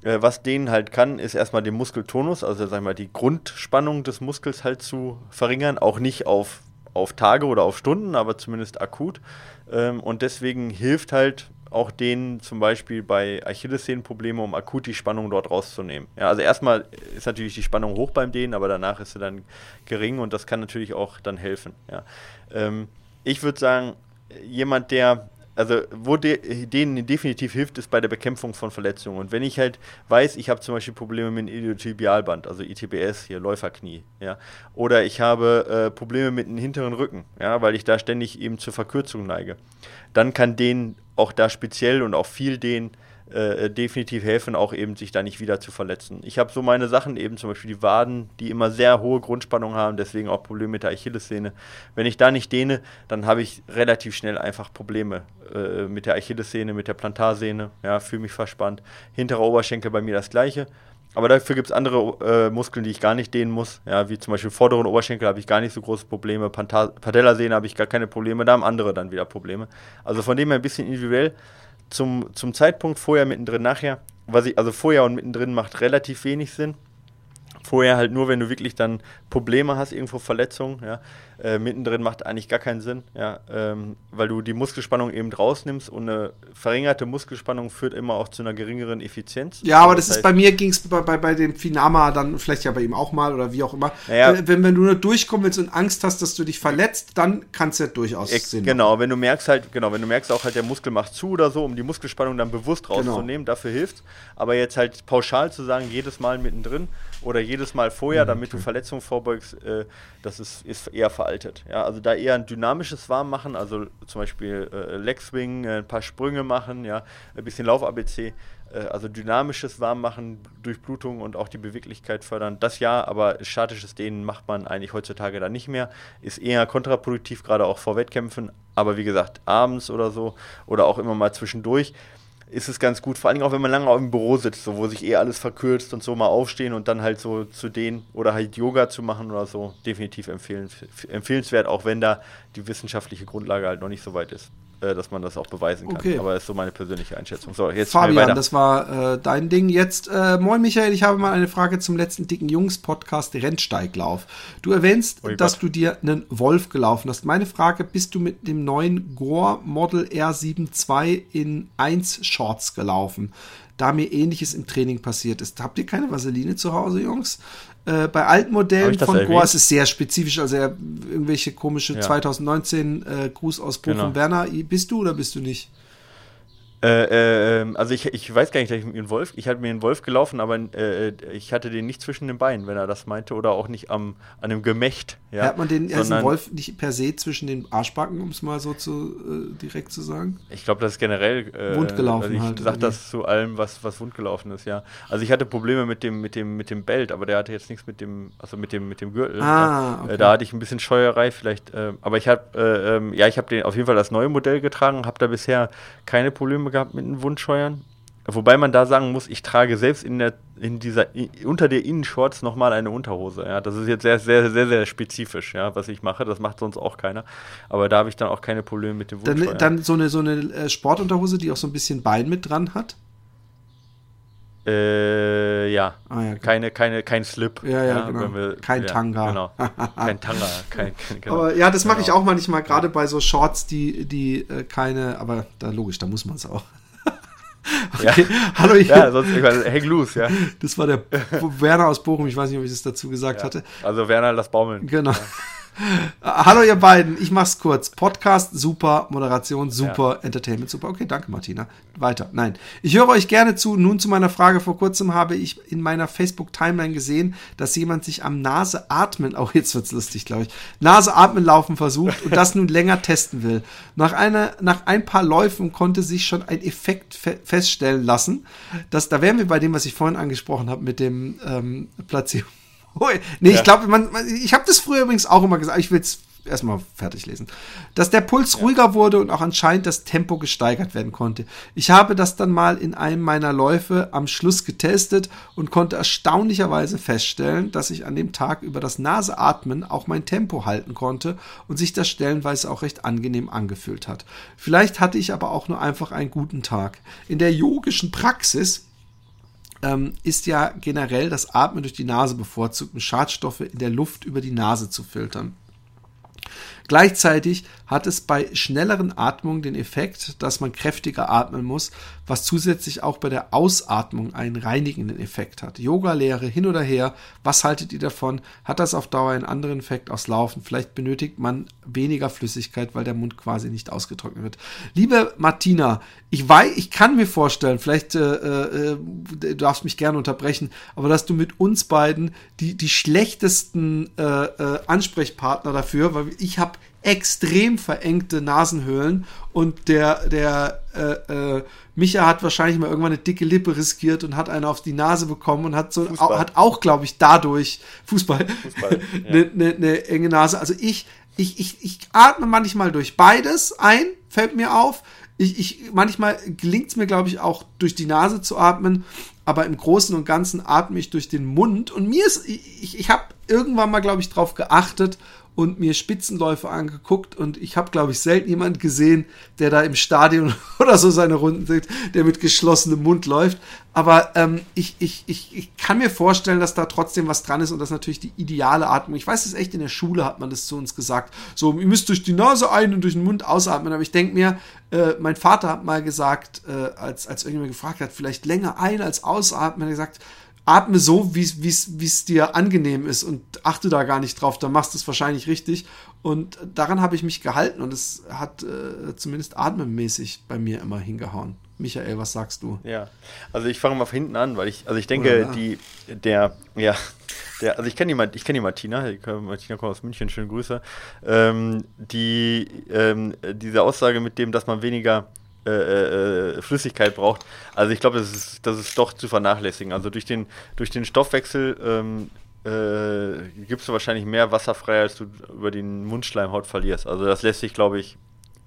äh, was dehnen halt kann, ist erstmal den Muskeltonus, also sagen wir mal die Grundspannung des Muskels halt zu verringern, auch nicht auf, auf Tage oder auf Stunden, aber zumindest akut. Ähm, und deswegen hilft halt auch denen zum Beispiel bei Achillessehnenprobleme, um akut die Spannung dort rauszunehmen. Ja, also erstmal ist natürlich die Spannung hoch beim Dehnen, aber danach ist sie dann gering und das kann natürlich auch dann helfen. Ja. Ähm, ich würde sagen, jemand, der also wo de, denen definitiv hilft, ist bei der Bekämpfung von Verletzungen. Und wenn ich halt weiß, ich habe zum Beispiel Probleme mit dem Iliotibialband, also ITBS, hier Läuferknie, ja, oder ich habe äh, Probleme mit dem hinteren Rücken, ja, weil ich da ständig eben zur Verkürzung neige, dann kann denen auch da speziell und auch viel denen äh, definitiv helfen, auch eben sich da nicht wieder zu verletzen. Ich habe so meine Sachen, eben zum Beispiel die Waden, die immer sehr hohe Grundspannung haben, deswegen auch Probleme mit der Achillessehne. Wenn ich da nicht dehne, dann habe ich relativ schnell einfach Probleme äh, mit der Achillessehne, mit der Plantarsehne, ja, fühle mich verspannt. Hinterer Oberschenkel bei mir das gleiche. Aber dafür gibt es andere äh, Muskeln, die ich gar nicht dehnen muss. Ja, wie zum Beispiel vorderen Oberschenkel habe ich gar nicht so große Probleme. Patellasehne habe ich gar keine Probleme. Da haben andere dann wieder Probleme. Also von dem her ein bisschen individuell zum, zum Zeitpunkt vorher, mittendrin, nachher, was ich, also vorher und mittendrin macht relativ wenig Sinn. Vorher halt nur, wenn du wirklich dann Probleme hast, irgendwo Verletzungen, ja. Äh, mittendrin macht eigentlich gar keinen Sinn, ja, ähm, weil du die Muskelspannung eben rausnimmst und eine verringerte Muskelspannung führt immer auch zu einer geringeren Effizienz. Ja, aber das, das heißt, ist bei mir ging es bei, bei, bei dem Finama dann vielleicht ja bei ihm auch mal oder wie auch immer. Äh, wenn, wenn du nur durchkommen willst und Angst hast, dass du dich verletzt, dann kann es ja durchaus ex, Sinn Genau, wenn du merkst halt, genau, wenn du merkst auch halt, der Muskel macht zu oder so, um die Muskelspannung dann bewusst genau. rauszunehmen, genau. dafür hilft. Aber jetzt halt pauschal zu sagen, jedes Mal mittendrin oder jedes Mal vorher, damit du Verletzungen vorbeugst, äh, das ist, ist eher veraltet. Ja, also da eher ein dynamisches Warmmachen, also zum Beispiel äh, Leg Swing, äh, ein paar Sprünge machen, ja, ein bisschen Lauf-ABC, äh, also dynamisches Warmmachen, Durchblutung und auch die Beweglichkeit fördern. Das ja, aber statisches Dehnen macht man eigentlich heutzutage da nicht mehr. Ist eher kontraproduktiv, gerade auch vor Wettkämpfen. Aber wie gesagt, abends oder so oder auch immer mal zwischendurch ist es ganz gut, vor allem auch wenn man lange auf dem Büro sitzt, so, wo sich eh alles verkürzt und so mal aufstehen und dann halt so zu denen oder halt Yoga zu machen oder so, definitiv empfehlens, empfehlenswert, auch wenn da die wissenschaftliche Grundlage halt noch nicht so weit ist. Äh, dass man das auch beweisen kann. Okay. Aber das ist so meine persönliche Einschätzung. So, jetzt Fabian, das war äh, dein Ding. Jetzt, äh, moin Michael, ich habe mal eine Frage zum letzten dicken Jungs-Podcast Rennsteiglauf. Du erwähnst, oh dass Gott. du dir einen Wolf gelaufen hast. Meine Frage, bist du mit dem neuen Gore Model R72 in 1 Shorts gelaufen? da mir ähnliches im Training passiert ist. Habt ihr keine Vaseline zu Hause, Jungs? Äh, bei alten Modellen von Goa ist es sehr spezifisch, also irgendwelche komische ja. 2019 äh, Gruß aus Bochum genau. Werner. Bist du oder bist du nicht? Äh, äh, ähm, also ich, ich weiß gar nicht, dass ich mir einen Wolf, ich hatte mir einen Wolf gelaufen, aber äh, ich hatte den nicht zwischen den Beinen, wenn er das meinte, oder auch nicht am, an einem Gemächt. Ja, Hat man den ersten Wolf nicht per se zwischen den Arschbacken, um es mal so zu äh, direkt zu sagen? Ich glaube, das ist generell äh, wundgelaufen. Also ich halt, sage das zu allem, was, was wundgelaufen ist, ja. Also ich hatte Probleme mit dem, mit dem, mit dem Belt, aber der hatte jetzt nichts mit dem, also mit dem, mit dem Gürtel. Ah, okay. da hatte ich ein bisschen Scheuerei vielleicht, aber ich habe, ähm, ja, ich habe den auf jeden Fall das neue Modell getragen, habe da bisher keine Probleme gehabt mit einem Wundscheuern. Wobei man da sagen muss, ich trage selbst in der in dieser unter der Innenshorts nochmal eine Unterhose. Ja, das ist jetzt sehr sehr sehr sehr spezifisch, ja, was ich mache. Das macht sonst auch keiner. Aber da habe ich dann auch keine Probleme mit dem Wundscheuern. Dann, dann so eine so eine äh, Sportunterhose, die auch so ein bisschen Bein mit dran hat. Äh, ja. Ah, ja keine, keine, kein Slip. Ja, ja, genau. Wir, kein Tanga. Genau. (laughs) kein Tanga. Kein, kein, genau. Aber ja, das mache genau. ich auch manchmal, gerade bei so Shorts, die, die äh, keine, aber da logisch, da muss man es auch. (laughs) okay. Hallo, ich, ja, sonst ich meine, hang loose, ja. (laughs) Das war der Werner aus Bochum, ich weiß nicht, ob ich das dazu gesagt hatte. Also Werner, das Baumeln. Genau. Hallo ihr beiden, ich mach's kurz. Podcast super, Moderation super, ja. Entertainment super. Okay, danke Martina. Weiter. Nein, ich höre euch gerne zu. Nun zu meiner Frage. Vor kurzem habe ich in meiner Facebook Timeline gesehen, dass jemand sich am Nase atmen, auch jetzt wird's lustig, glaube ich, Nase atmen laufen versucht und das nun (laughs) länger testen will. Nach einer, nach ein paar Läufen konnte sich schon ein Effekt fe feststellen lassen. Dass, da wären wir bei dem, was ich vorhin angesprochen habe mit dem ähm, Platzierung nee, ja. ich glaube, man, man, ich habe das früher übrigens auch immer gesagt, ich will es erstmal fertig lesen. Dass der Puls ja. ruhiger wurde und auch anscheinend das Tempo gesteigert werden konnte. Ich habe das dann mal in einem meiner Läufe am Schluss getestet und konnte erstaunlicherweise feststellen, dass ich an dem Tag über das Naseatmen auch mein Tempo halten konnte und sich das stellenweise auch recht angenehm angefühlt hat. Vielleicht hatte ich aber auch nur einfach einen guten Tag. In der yogischen Praxis ähm, ist ja generell das Atmen durch die Nase bevorzugt, um Schadstoffe in der Luft über die Nase zu filtern. Gleichzeitig hat es bei schnelleren Atmungen den Effekt, dass man kräftiger atmen muss, was zusätzlich auch bei der Ausatmung einen reinigenden Effekt hat. Yoga-Lehre hin oder her, was haltet ihr davon? Hat das auf Dauer einen anderen Effekt aufs Laufen? Vielleicht benötigt man weniger Flüssigkeit, weil der Mund quasi nicht ausgetrocknet wird. Liebe Martina, ich weiß, ich kann mir vorstellen, vielleicht äh, äh, du darfst mich gerne unterbrechen, aber dass du mit uns beiden die die schlechtesten äh, äh, Ansprechpartner dafür, weil ich habe extrem verengte Nasenhöhlen und der, der äh, äh, Micha hat wahrscheinlich mal irgendwann eine dicke Lippe riskiert und hat eine auf die Nase bekommen und hat so Fußball. hat auch, glaube ich, dadurch Fußball, Fußball (laughs) ja. eine, eine, eine enge Nase. Also ich, ich, ich, ich atme manchmal durch beides ein, fällt mir auf. Ich, ich, manchmal gelingt es mir, glaube ich, auch durch die Nase zu atmen, aber im Großen und Ganzen atme ich durch den Mund. Und mir ist, ich, ich habe irgendwann mal, glaube ich, drauf geachtet und mir Spitzenläufe angeguckt und ich habe, glaube ich, selten jemand gesehen, der da im Stadion (laughs) oder so seine Runden sieht, der mit geschlossenem Mund läuft. Aber ähm, ich, ich, ich, ich kann mir vorstellen, dass da trotzdem was dran ist und das natürlich die ideale Atmung. Ich weiß es echt, in der Schule hat man das zu uns gesagt. So, ihr müsst durch die Nase ein und durch den Mund ausatmen. Aber ich denke mir, äh, mein Vater hat mal gesagt, äh, als, als irgendjemand gefragt hat, vielleicht länger ein als ausatmen, hat er gesagt, atme so, wie es dir angenehm ist und achte da gar nicht drauf, dann machst du es wahrscheinlich richtig. Und daran habe ich mich gehalten und es hat äh, zumindest atmemäßig bei mir immer hingehauen. Michael, was sagst du? Ja, also ich fange mal von hinten an, weil ich, also ich denke, die, der, ja, der, also ich kenne die, ich kenn die Martina, die, Martina kommt aus München, schöne Grüße. Ähm, die, ähm, diese Aussage mit dem, dass man weniger äh, äh, Flüssigkeit braucht. Also ich glaube, das ist, das ist doch zu vernachlässigen. Also durch den, durch den Stoffwechsel ähm, äh, gibst du wahrscheinlich mehr Wasser frei, als du über den Mundschleimhaut verlierst. Also das lässt sich, glaube ich,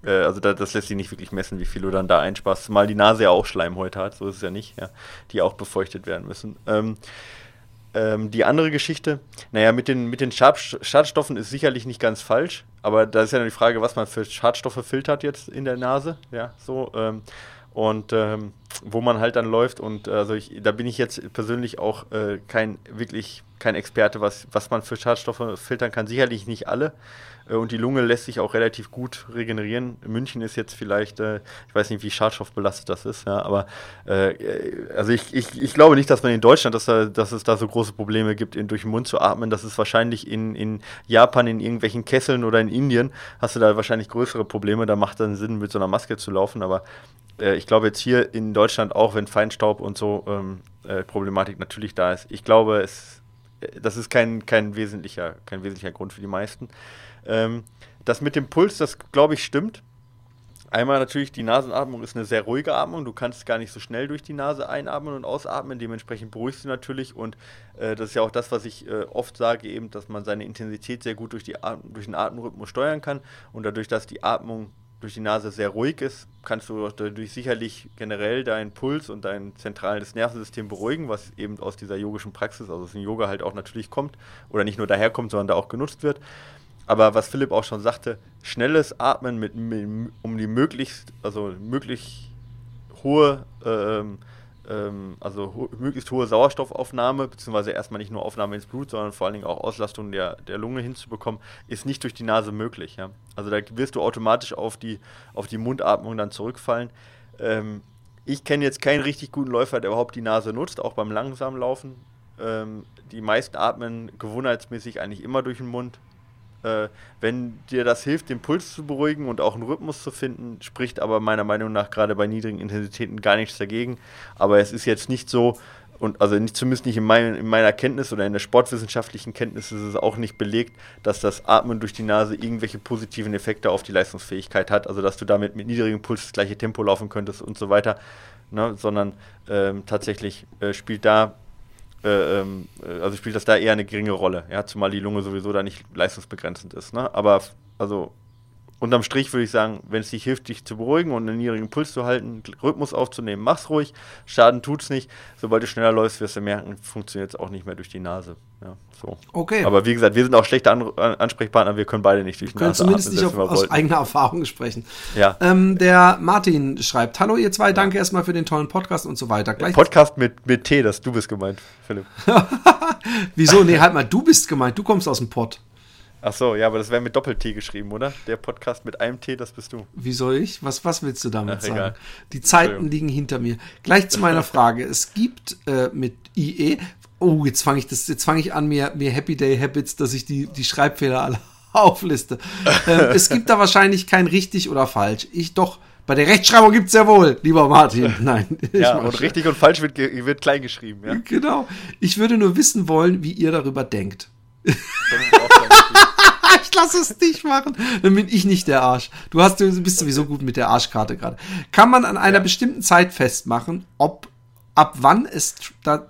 äh, also da, das lässt sich nicht wirklich messen, wie viel du dann da einsparst. Zumal die Nase ja auch Schleimhäute hat, so ist es ja nicht, ja, die auch befeuchtet werden müssen. Ähm, ähm, die andere Geschichte, naja, mit den, mit den Schadstoffen ist sicherlich nicht ganz falsch, aber da ist ja die Frage, was man für Schadstoffe filtert jetzt in der Nase, ja, so, ähm, und ähm, wo man halt dann läuft und also ich, da bin ich jetzt persönlich auch äh, kein wirklich kein Experte, was, was man für Schadstoffe filtern kann, sicherlich nicht alle, äh, und die Lunge lässt sich auch relativ gut regenerieren. München ist jetzt vielleicht, äh, ich weiß nicht, wie schadstoffbelastet das ist, ja, aber äh, also ich, ich, ich glaube nicht, dass man in Deutschland, dass, da, dass es da so große Probleme gibt, in, durch den Mund zu atmen. Das ist wahrscheinlich in, in Japan, in irgendwelchen Kesseln oder in Indien, hast du da wahrscheinlich größere Probleme. Da macht dann Sinn, mit so einer Maske zu laufen, aber äh, ich glaube jetzt hier in Deutschland auch, wenn Feinstaub und so ähm, äh, Problematik natürlich da ist. Ich glaube, es, äh, das ist kein, kein, wesentlicher, kein wesentlicher Grund für die meisten. Ähm, das mit dem Puls, das glaube ich stimmt. Einmal natürlich, die Nasenatmung ist eine sehr ruhige Atmung. Du kannst gar nicht so schnell durch die Nase einatmen und ausatmen. Dementsprechend beruhigst du natürlich. Und äh, das ist ja auch das, was ich äh, oft sage, eben, dass man seine Intensität sehr gut durch, die durch den Atemrhythmus steuern kann. Und dadurch, dass die Atmung durch die Nase sehr ruhig ist, kannst du dadurch sicherlich generell deinen Puls und dein zentrales Nervensystem beruhigen, was eben aus dieser yogischen Praxis, also aus dem Yoga halt auch natürlich kommt oder nicht nur daherkommt, sondern da auch genutzt wird. Aber was Philipp auch schon sagte, schnelles Atmen mit, um die möglichst, also möglichst hohe, ähm, ähm, also ho möglichst hohe Sauerstoffaufnahme, beziehungsweise erstmal nicht nur Aufnahme ins Blut, sondern vor allen Dingen auch Auslastung der, der Lunge hinzubekommen, ist nicht durch die Nase möglich. Ja? Also da wirst du automatisch auf die, auf die Mundatmung dann zurückfallen. Ähm, ich kenne jetzt keinen richtig guten Läufer, der überhaupt die Nase nutzt, auch beim langsamen Laufen. Ähm, die meisten atmen gewohnheitsmäßig eigentlich immer durch den Mund. Äh, wenn dir das hilft, den Puls zu beruhigen und auch einen Rhythmus zu finden, spricht aber meiner Meinung nach gerade bei niedrigen Intensitäten gar nichts dagegen. Aber es ist jetzt nicht so, und also nicht, zumindest nicht in, mein, in meiner Kenntnis oder in der sportwissenschaftlichen Kenntnis ist es auch nicht belegt, dass das Atmen durch die Nase irgendwelche positiven Effekte auf die Leistungsfähigkeit hat, also dass du damit mit niedrigem Puls das gleiche Tempo laufen könntest und so weiter, ne, sondern ähm, tatsächlich äh, spielt da äh, ähm, äh, also spielt das da eher eine geringe Rolle, ja, zumal die Lunge sowieso da nicht leistungsbegrenzend ist. Ne? Aber also unterm Strich würde ich sagen, wenn es dich hilft, dich zu beruhigen und einen niedrigen Puls zu halten, Rhythmus aufzunehmen, mach's ruhig. Schaden tut's nicht. Sobald du schneller läufst, wirst du merken, funktioniert es auch nicht mehr durch die Nase. Ja, so. Okay. Aber wie gesagt, wir sind auch schlechte An Ansprechpartner, wir können beide nicht durch die Nase zumindest atmen, nicht auf, aus eigener Erfahrung sprechen. Ja. Ähm, der Martin schreibt, hallo ihr zwei, danke erstmal für den tollen Podcast und so weiter. Gleich Podcast mit, mit T, das du bist gemeint, Philipp. (laughs) Wieso? Nee, halt mal, du bist gemeint, du kommst aus dem Pott. Ach so, ja, aber das wäre mit Doppel-T geschrieben, oder? Der Podcast mit einem T, das bist du. Wie soll ich? Was, was willst du damit Ach, sagen? Egal. Die Zeiten liegen hinter mir. Gleich zu meiner Frage. es gibt äh, mit IE, oh, jetzt fange ich das, jetzt fange ich an, mir, mir Happy Day Habits, dass ich die, die Schreibfehler alle (laughs) aufliste. ähm, es gibt da wahrscheinlich kein richtig oder falsch. Ich doch. Bei der Rechtschreibung gibt es ja wohl, lieber Martin. (laughs) Nein. ja, und richtig und falsch wird, wird klein geschrieben, ja. Genau. Ich würde nur wissen wollen, wie ihr darüber denkt. ich (laughs) lasse es dich machen. Dann bin ich nicht der Arsch. Du hast, du bist sowieso gut mit der Arschkarte gerade. Kann man an einer ja. bestimmten Zeit festmachen, ob ab wann es,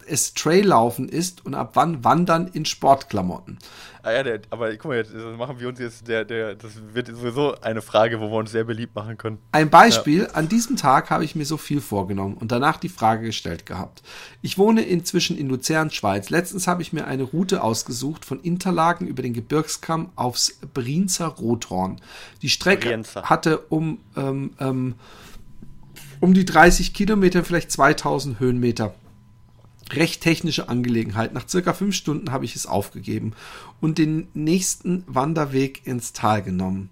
es Traillaufen ist und ab wann Wandern in Sportklamotten. Ah ja, der, aber guck mal, jetzt machen wir uns jetzt, der, der, das wird sowieso eine Frage, wo wir uns sehr beliebt machen können. Ein Beispiel, ja. an diesem Tag habe ich mir so viel vorgenommen und danach die Frage gestellt gehabt. Ich wohne inzwischen in Luzern, Schweiz. Letztens habe ich mir eine Route ausgesucht von Interlagen über den Gebirgskamm aufs Brienzer Rothorn. Die Strecke Brienzer. hatte um, ähm, ähm, um die 30 Kilometer, vielleicht 2000 Höhenmeter recht technische Angelegenheit. Nach circa fünf Stunden habe ich es aufgegeben und den nächsten Wanderweg ins Tal genommen.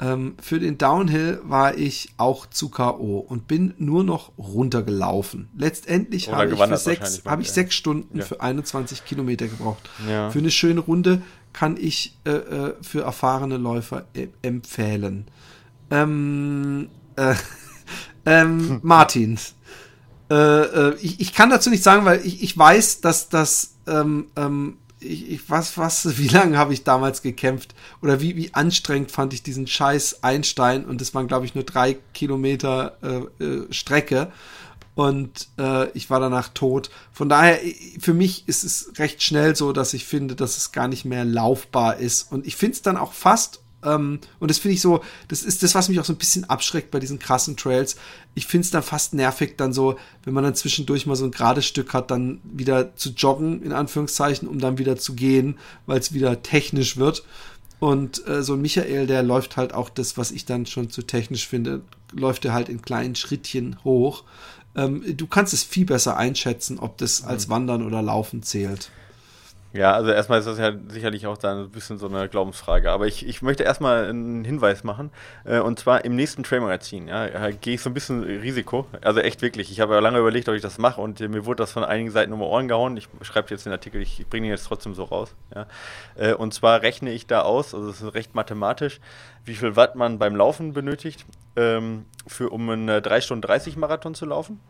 Ähm, für den Downhill war ich auch zu K.O. und bin nur noch runtergelaufen. Letztendlich habe ich, für sechs, habe ich sechs Stunden ja. für 21 Kilometer gebraucht. Ja. Für eine schöne Runde kann ich äh, äh für erfahrene Läufer äh, empfehlen. Ähm, äh, (laughs) ähm, (laughs) Martin, äh, äh, ich, ich kann dazu nicht sagen, weil ich, ich weiß, dass das, ähm, ähm, ich, ich, was, was, (laughs) wie lange habe ich damals gekämpft? Oder wie, wie anstrengend fand ich diesen scheiß Einstein? Und das waren, glaube ich, nur drei Kilometer äh, äh, Strecke. Und äh, ich war danach tot. Von daher, für mich ist es recht schnell so, dass ich finde, dass es gar nicht mehr laufbar ist. Und ich finde es dann auch fast ähm, und das finde ich so, das ist das, was mich auch so ein bisschen abschreckt bei diesen krassen Trails. Ich finde es dann fast nervig, dann so, wenn man dann zwischendurch mal so ein gerades Stück hat, dann wieder zu joggen, in Anführungszeichen, um dann wieder zu gehen, weil es wieder technisch wird. Und äh, so ein Michael, der läuft halt auch das, was ich dann schon zu technisch finde, läuft er halt in kleinen Schrittchen hoch. Ähm, du kannst es viel besser einschätzen, ob das als mhm. Wandern oder Laufen zählt. Ja, also erstmal ist das ja sicherlich auch da ein bisschen so eine Glaubensfrage. Aber ich, ich möchte erstmal einen Hinweis machen. Äh, und zwar im nächsten Trail-Magazin. Ja, gehe ich so ein bisschen Risiko. Also echt wirklich. Ich habe ja lange überlegt, ob ich das mache. Und mir wurde das von einigen Seiten um die Ohren gehauen. Ich schreibe jetzt den Artikel, ich bringe ihn jetzt trotzdem so raus. Ja. Äh, und zwar rechne ich da aus, also es ist recht mathematisch, wie viel Watt man beim Laufen benötigt, ähm, für, um einen 3 Stunden 30 Marathon zu laufen.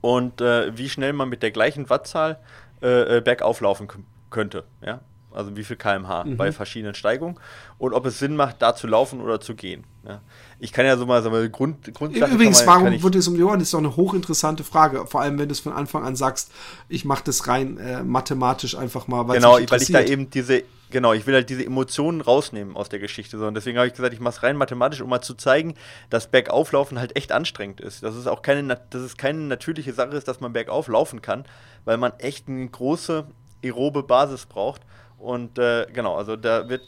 Und äh, wie schnell man mit der gleichen Wattzahl äh, äh, bergauf laufen könnte. Ja? Also wie viel kmh mhm. bei verschiedenen Steigungen und ob es Sinn macht, da zu laufen oder zu gehen. Ja? Ich kann ja so mal sagen, Grund, Grundsache Übrigens, man, warum wird es um die Ohren? Das ist doch eine hochinteressante Frage. Vor allem, wenn du es von Anfang an sagst, ich mache das rein äh, mathematisch einfach mal. Weil genau, weil ich da eben diese, genau, ich will halt diese Emotionen rausnehmen aus der Geschichte. So. Und deswegen habe ich gesagt, ich mache es rein mathematisch, um mal zu zeigen, dass Bergauflaufen halt echt anstrengend ist. Dass es auch keine, dass es keine natürliche Sache ist, dass man bergauf laufen kann, weil man echt eine große aerobe Basis braucht. Und äh, genau, also da wird,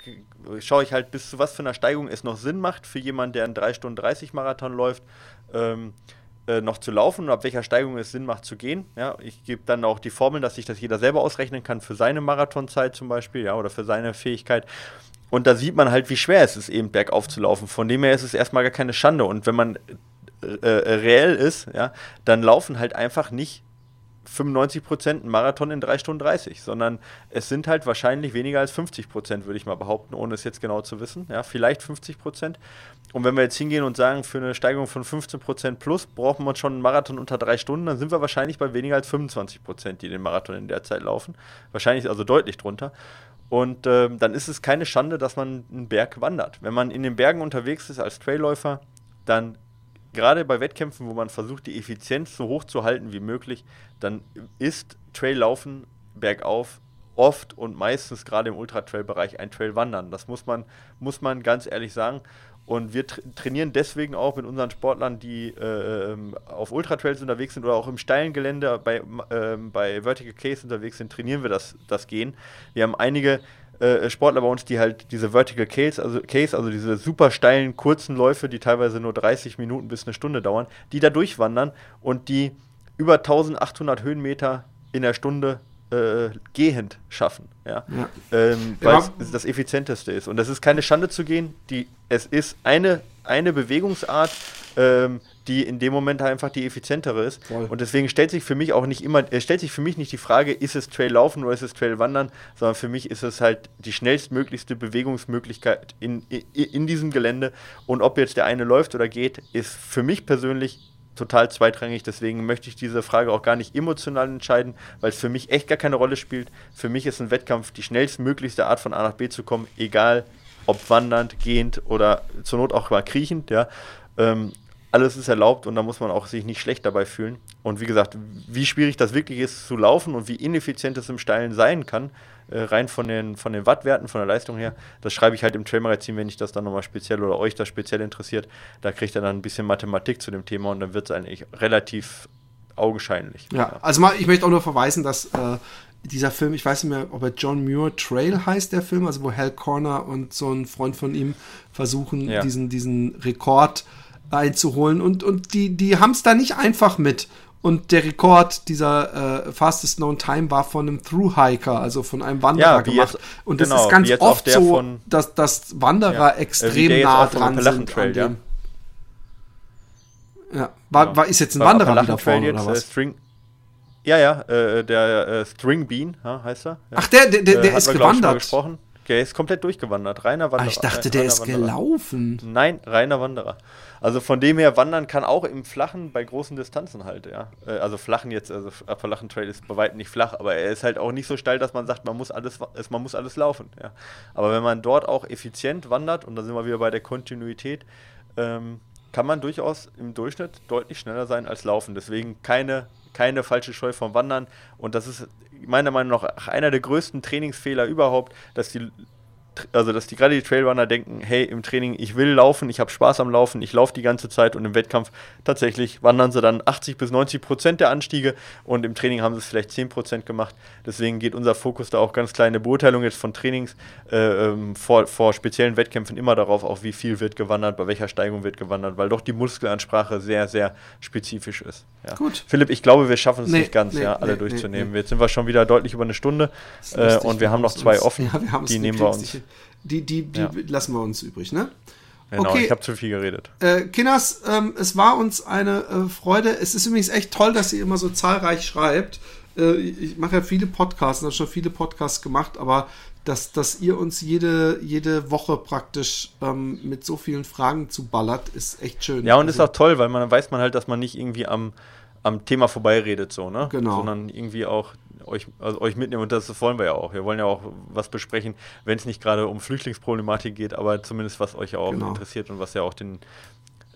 schaue ich halt, bis zu was für einer Steigung es noch Sinn macht für jemanden, der einen 3 Stunden 30 Marathon läuft, ähm, äh, noch zu laufen und ab welcher Steigung es Sinn macht zu gehen. Ja, ich gebe dann auch die Formeln, dass sich das jeder selber ausrechnen kann für seine Marathonzeit zum Beispiel, ja, oder für seine Fähigkeit. Und da sieht man halt, wie schwer es ist, eben bergauf zu laufen. Von dem her ist es erstmal gar keine Schande. Und wenn man äh, äh reell ist, ja, dann laufen halt einfach nicht 95 Prozent ein Marathon in 3 Stunden 30, sondern es sind halt wahrscheinlich weniger als 50 Prozent, würde ich mal behaupten, ohne es jetzt genau zu wissen. Ja, vielleicht 50 Prozent. Und wenn wir jetzt hingehen und sagen, für eine Steigerung von 15 Prozent plus brauchen wir schon einen Marathon unter 3 Stunden, dann sind wir wahrscheinlich bei weniger als 25 Prozent, die den Marathon in der Zeit laufen. Wahrscheinlich also deutlich drunter. Und äh, dann ist es keine Schande, dass man einen Berg wandert. Wenn man in den Bergen unterwegs ist als Trailläufer, dann gerade bei Wettkämpfen, wo man versucht, die Effizienz so hoch zu halten wie möglich, dann ist Traillaufen bergauf oft und meistens gerade im Ultra-Trail-Bereich ein Trailwandern. Das muss man, muss man ganz ehrlich sagen. Und wir tra trainieren deswegen auch mit unseren Sportlern, die äh, ähm, auf Ultra-Trails unterwegs sind oder auch im steilen Gelände bei, äh, bei Vertical Case unterwegs sind, trainieren wir das, das Gehen. Wir haben einige äh, Sportler bei uns, die halt diese Vertical Case also, Case, also diese super steilen, kurzen Läufe, die teilweise nur 30 Minuten bis eine Stunde dauern, die da durchwandern und die über 1800 Höhenmeter in der Stunde äh, gehend schaffen, ja, ja. Ähm, weil ja. es das effizienteste ist. Und das ist keine Schande zu gehen, die, es ist eine, eine Bewegungsart, ähm, die in dem Moment einfach die effizientere ist. Voll. Und deswegen stellt sich für mich auch nicht immer, äh, stellt sich für mich nicht die Frage, ist es Trail laufen oder ist es Trail wandern, sondern für mich ist es halt die schnellstmöglichste Bewegungsmöglichkeit in, in, in diesem Gelände. Und ob jetzt der eine läuft oder geht, ist für mich persönlich total zweitrangig. Deswegen möchte ich diese Frage auch gar nicht emotional entscheiden, weil es für mich echt gar keine Rolle spielt. Für mich ist ein Wettkampf die schnellstmöglichste Art von A nach B zu kommen, egal ob wandernd, gehend oder zur Not auch mal kriechend. Ja. Ähm, alles ist erlaubt und da muss man auch sich nicht schlecht dabei fühlen. Und wie gesagt, wie schwierig das wirklich ist zu laufen und wie ineffizient es im Steilen sein kann, äh, rein von den, von den Wattwerten, von der Leistung her, das schreibe ich halt im Trailmagazin, wenn ich das dann nochmal speziell oder euch das speziell interessiert. Da kriegt ihr dann ein bisschen Mathematik zu dem Thema und dann wird es eigentlich relativ augenscheinlich. Ja, also mal, ich möchte auch nur verweisen, dass äh, dieser Film, ich weiß nicht mehr, ob er John Muir Trail heißt, der Film, also wo Hal Corner und so ein Freund von ihm versuchen, ja. diesen, diesen Rekord einzuholen. Und, und die, die haben es da nicht einfach mit. Und der Rekord dieser äh, Fastest Known Time war von einem Thru-Hiker, also von einem Wanderer ja, gemacht. Jetzt, und das genau, ist ganz oft so, von, dass, dass Wanderer ja, äh, extrem nah dran sind an dem. Ja, war, genau. war, ist jetzt ein war Wanderer wieder vorne, oder was? Äh, String, ja, ja, äh, der äh, String Bean ja, heißt er. Ja. Ach, der, der, der, der ist gewandert. Der ist komplett durchgewandert. Reiner Wanderer. Ah, ich dachte, der ist Wanderer. gelaufen. Nein, reiner Wanderer. Also von dem her wandern kann auch im Flachen bei großen Distanzen halt, ja. Äh, also flachen jetzt, also Appalachen Trail ist bei weitem nicht flach, aber er ist halt auch nicht so steil, dass man sagt, man muss alles, man muss alles laufen, ja. Aber wenn man dort auch effizient wandert, und da sind wir wieder bei der Kontinuität, ähm, kann man durchaus im Durchschnitt deutlich schneller sein als laufen. Deswegen keine, keine falsche Scheu vom Wandern. Und das ist meiner Meinung nach einer der größten Trainingsfehler überhaupt, dass die also dass die gerade die Trailrunner denken, hey, im Training, ich will laufen, ich habe Spaß am Laufen, ich laufe die ganze Zeit und im Wettkampf tatsächlich wandern sie dann 80 bis 90 Prozent der Anstiege und im Training haben sie es vielleicht 10 Prozent gemacht. Deswegen geht unser Fokus da auch ganz kleine Beurteilung jetzt von Trainings äh, ähm, vor, vor speziellen Wettkämpfen immer darauf, auch wie viel wird gewandert, bei welcher Steigung wird gewandert, weil doch die Muskelansprache sehr, sehr spezifisch ist. Ja. Gut. Philipp, ich glaube, wir schaffen es nee, nicht ganz, nee, ja, alle nee, durchzunehmen. Jetzt sind wir schon wieder deutlich über eine Stunde äh, und wir haben noch zwei offen. (laughs) Ja, die nehmen wir uns. Die, die, die ja. lassen wir uns übrig, ne? Genau, okay. ich habe zu viel geredet. Äh, Kinners, ähm, es war uns eine äh, Freude. Es ist übrigens echt toll, dass ihr immer so zahlreich schreibt. Äh, ich mache ja viele Podcasts, habe schon viele Podcasts gemacht, aber dass, dass ihr uns jede, jede Woche praktisch ähm, mit so vielen Fragen zuballert, ist echt schön. Ja, und also, ist auch toll, weil man weiß man halt, dass man nicht irgendwie am, am Thema vorbeiredet, so, ne? Genau. Sondern irgendwie auch euch, also euch mitnehmen und das wollen wir ja auch. Wir wollen ja auch was besprechen, wenn es nicht gerade um Flüchtlingsproblematik geht, aber zumindest was euch auch genau. interessiert und was ja auch den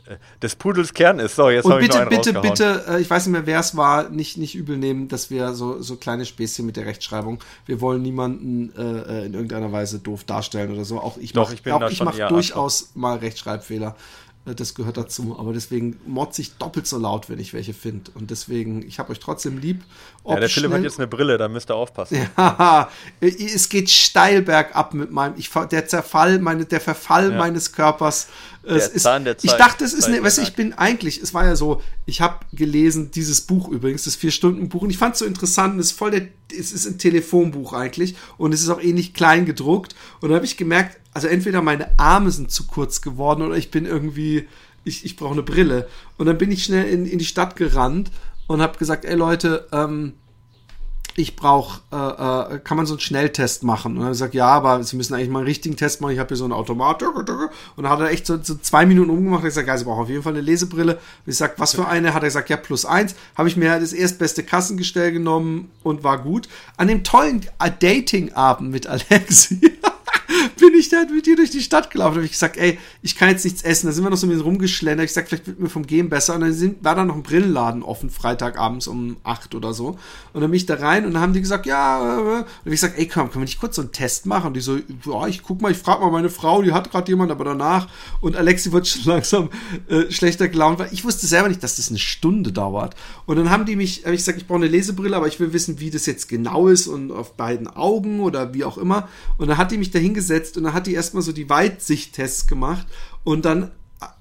äh, des Pudels Kern ist. So, jetzt habe ich noch einen bitte, bitte, äh, ich weiß nicht mehr, wer es war, nicht, nicht übel nehmen, dass wir so, so kleine Späßchen mit der Rechtschreibung. Wir wollen niemanden äh, äh in irgendeiner Weise doof darstellen oder so. Auch ich mache mach ja, durchaus Achtung. mal Rechtschreibfehler. Äh, das gehört dazu. Aber deswegen motze ich doppelt so laut, wenn ich welche finde. Und deswegen, ich habe euch trotzdem lieb. ja, der Philipp hat jetzt eine Brille, da müsst ihr aufpassen. (laughs) Ja, es geht steil bergab mit meinem, ich, der Zerfall, meine, der Verfall ja. meines Körpers. Es ist, Zahn der Zeit, ich dachte, es ist eine, weißt du, ich bin eigentlich, es war ja so, ich habe gelesen, dieses Buch übrigens, das Vier-Stunden-Buch, und ich fand es so interessant, es ist voll der, es ist ein Telefonbuch eigentlich, und es ist auch ähnlich klein gedruckt, und da habe ich gemerkt, also entweder meine Arme sind zu kurz geworden oder ich bin irgendwie, ich, ich brauche eine Brille. Und dann bin ich schnell in, in die Stadt gerannt und habe gesagt, ey Leute, ähm, ich brauche, äh, äh, kann man so einen Schnelltest machen? Und ich gesagt, ja, aber Sie müssen eigentlich mal einen richtigen Test machen. Ich habe hier so einen Automat. Und dann hat er echt so, so zwei Minuten umgemacht. Ich gesagt, ja, Sie brauchen auf jeden Fall eine Lesebrille. Und ich sag, was für eine? Hat er gesagt, ja, plus eins. Habe ich mir das erstbeste Kassengestell genommen und war gut. An dem tollen Dating-Abend mit Alexi (laughs) bin ich dann mit dir durch die Stadt gelaufen. Da habe ich gesagt, ey, ich kann jetzt nichts essen. Da sind wir noch so ein bisschen rumgeschlendert. Ich sag, vielleicht wird mir vom Gehen besser. Und dann sind, war da noch ein Brillenladen offen, Freitagabends um acht oder so. Und dann bin ich da rein und dann haben die gesagt, ja, äh, äh. und ich gesagt, ey, komm, können wir nicht kurz so einen Test machen? Und die so, ja, ich guck mal, ich frag mal meine Frau, die hat gerade jemand, aber danach. Und Alexi wird schon (laughs) langsam äh, schlechter gelaunt, weil ich wusste selber nicht, dass das eine Stunde dauert. Und dann haben die mich, habe ich gesagt, ich brauche eine Lesebrille, aber ich will wissen, wie das jetzt genau ist und auf beiden Augen oder wie auch immer. Und dann hat die mich da hingesetzt und dann hat die erstmal so die Weitsicht-Tests gemacht und dann,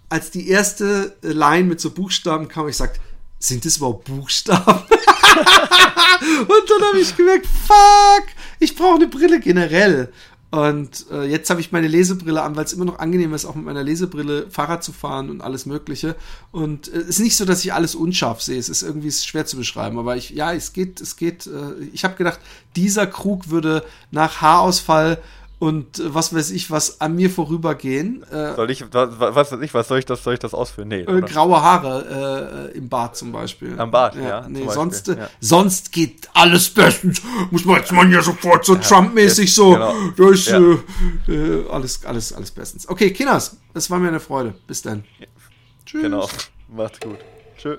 als die erste Line mit so Buchstaben kam, ich gesagt, sind das überhaupt Buchstaben? (laughs) und dann habe ich gemerkt, fuck, ich brauche eine Brille generell. Und äh, jetzt habe ich meine Lesebrille an, weil es immer noch angenehm ist, auch mit meiner Lesebrille Fahrrad zu fahren und alles Mögliche. Und es äh, ist nicht so, dass ich alles unscharf sehe. Es ist irgendwie schwer zu beschreiben. Aber ich, ja, es geht, es geht. Äh, ich habe gedacht, dieser Krug würde nach Haarausfall und äh, was weiß ich, was an mir vorübergehen. Äh, soll ich, was, was weiß ich, was soll ich das, soll ich das ausführen? Nee. Äh, graue Haare äh, im Bart zum Beispiel. Am Bart, ja. ja nee, sonst, ja. sonst geht alles bestens. Muss man jetzt mal ja sofort so ja, Trump-mäßig so. Genau. Ist äh, alles, alles, alles bestens. Okay, Kinders, es war mir eine Freude. Bis dann. Tschüss. Genau. Macht's gut. Tschö.